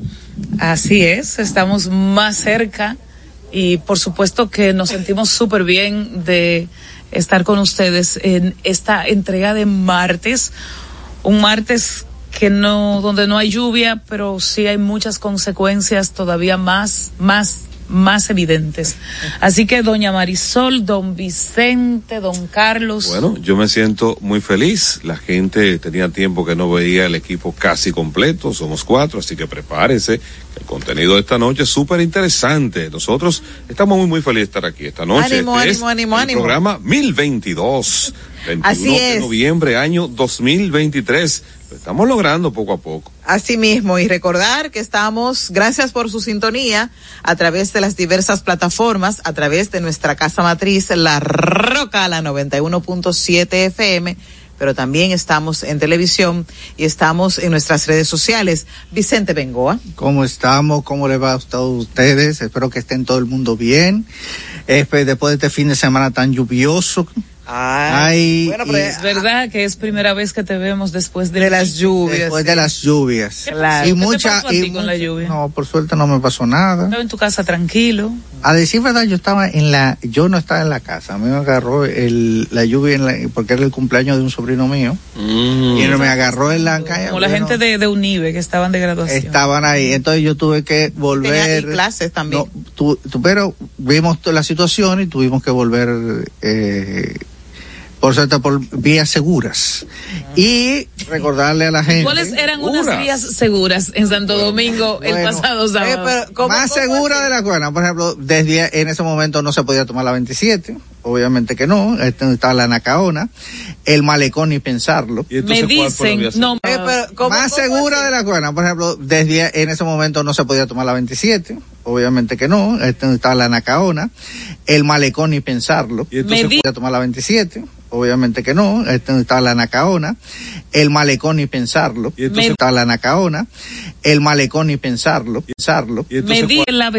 así es, estamos más cerca y por supuesto que nos sentimos súper bien de estar con ustedes en esta entrega de martes, un martes que no, donde no hay lluvia, pero sí hay muchas consecuencias todavía más, más más evidentes. Así que doña Marisol, don Vicente, don Carlos. Bueno, yo me siento muy feliz. La gente tenía tiempo que no veía el equipo casi completo. Somos cuatro, así que prepárense. El contenido de esta noche es súper interesante. Nosotros estamos muy, muy felices de estar aquí esta noche. Ánimo, este ánimo, ánimo, ánimo. Programa 1022. 21 Así es. de noviembre, año 2023 estamos logrando poco a poco. Así mismo, y recordar que estamos, gracias por su sintonía, a través de las diversas plataformas, a través de nuestra casa matriz, La Roca, la 91.7 FM, pero también estamos en televisión y estamos en nuestras redes sociales. Vicente Bengoa. ¿Cómo estamos? ¿Cómo les va a todos ustedes? Espero que estén todo el mundo bien. después de este fin de semana tan lluvioso Ay, bueno, pero y- es verdad que es primera vez que te vemos después de, las lluvias. Después de las lluvias. Claro. Y ¿Qué te mucha, pasó a y ti con la lluvia? No, por suerte no me pasó nada. Estaba en tu casa tranquilo. A decir verdad, yo estaba en la, yo no estaba en la casa. A mí me agarró el, la lluvia en la- porque era el cumpleaños de un sobrino mío. Y no me agarró en la calle. Como la bueno, gente de, de Unive que estaban de graduación. Estaban ahí, entonces yo tuve que volver. Tenía clases también. No, tu- tu- pero vimos toda la situación y tuvimos que volver, eh, por suerte, por vías seguras. Y recordarle a la gente. ¿Cuáles eran unas vías seguras en Santo Domingo el pasado sábado? más segura de la cuerda. Por ejemplo, desde en ese momento no se podía tomar la 27. Obviamente que no. Este, Estaba la Nacaona. El malecón ni pensarlo. Me dicen, no, más segura de la cuerda. Por ejemplo, desde en ese momento no se podía tomar la 27. Obviamente que no. Este, Estaba la Nacaona. El malecón ni pensarlo. Me se di- podía tomar la 27. Obviamente que no. Este, Estaba la Nacaona. El malecón ni pensarlo. entonces- Estaba la Nacaona. El malecón ni pensarlo. Pensarlo. me di en la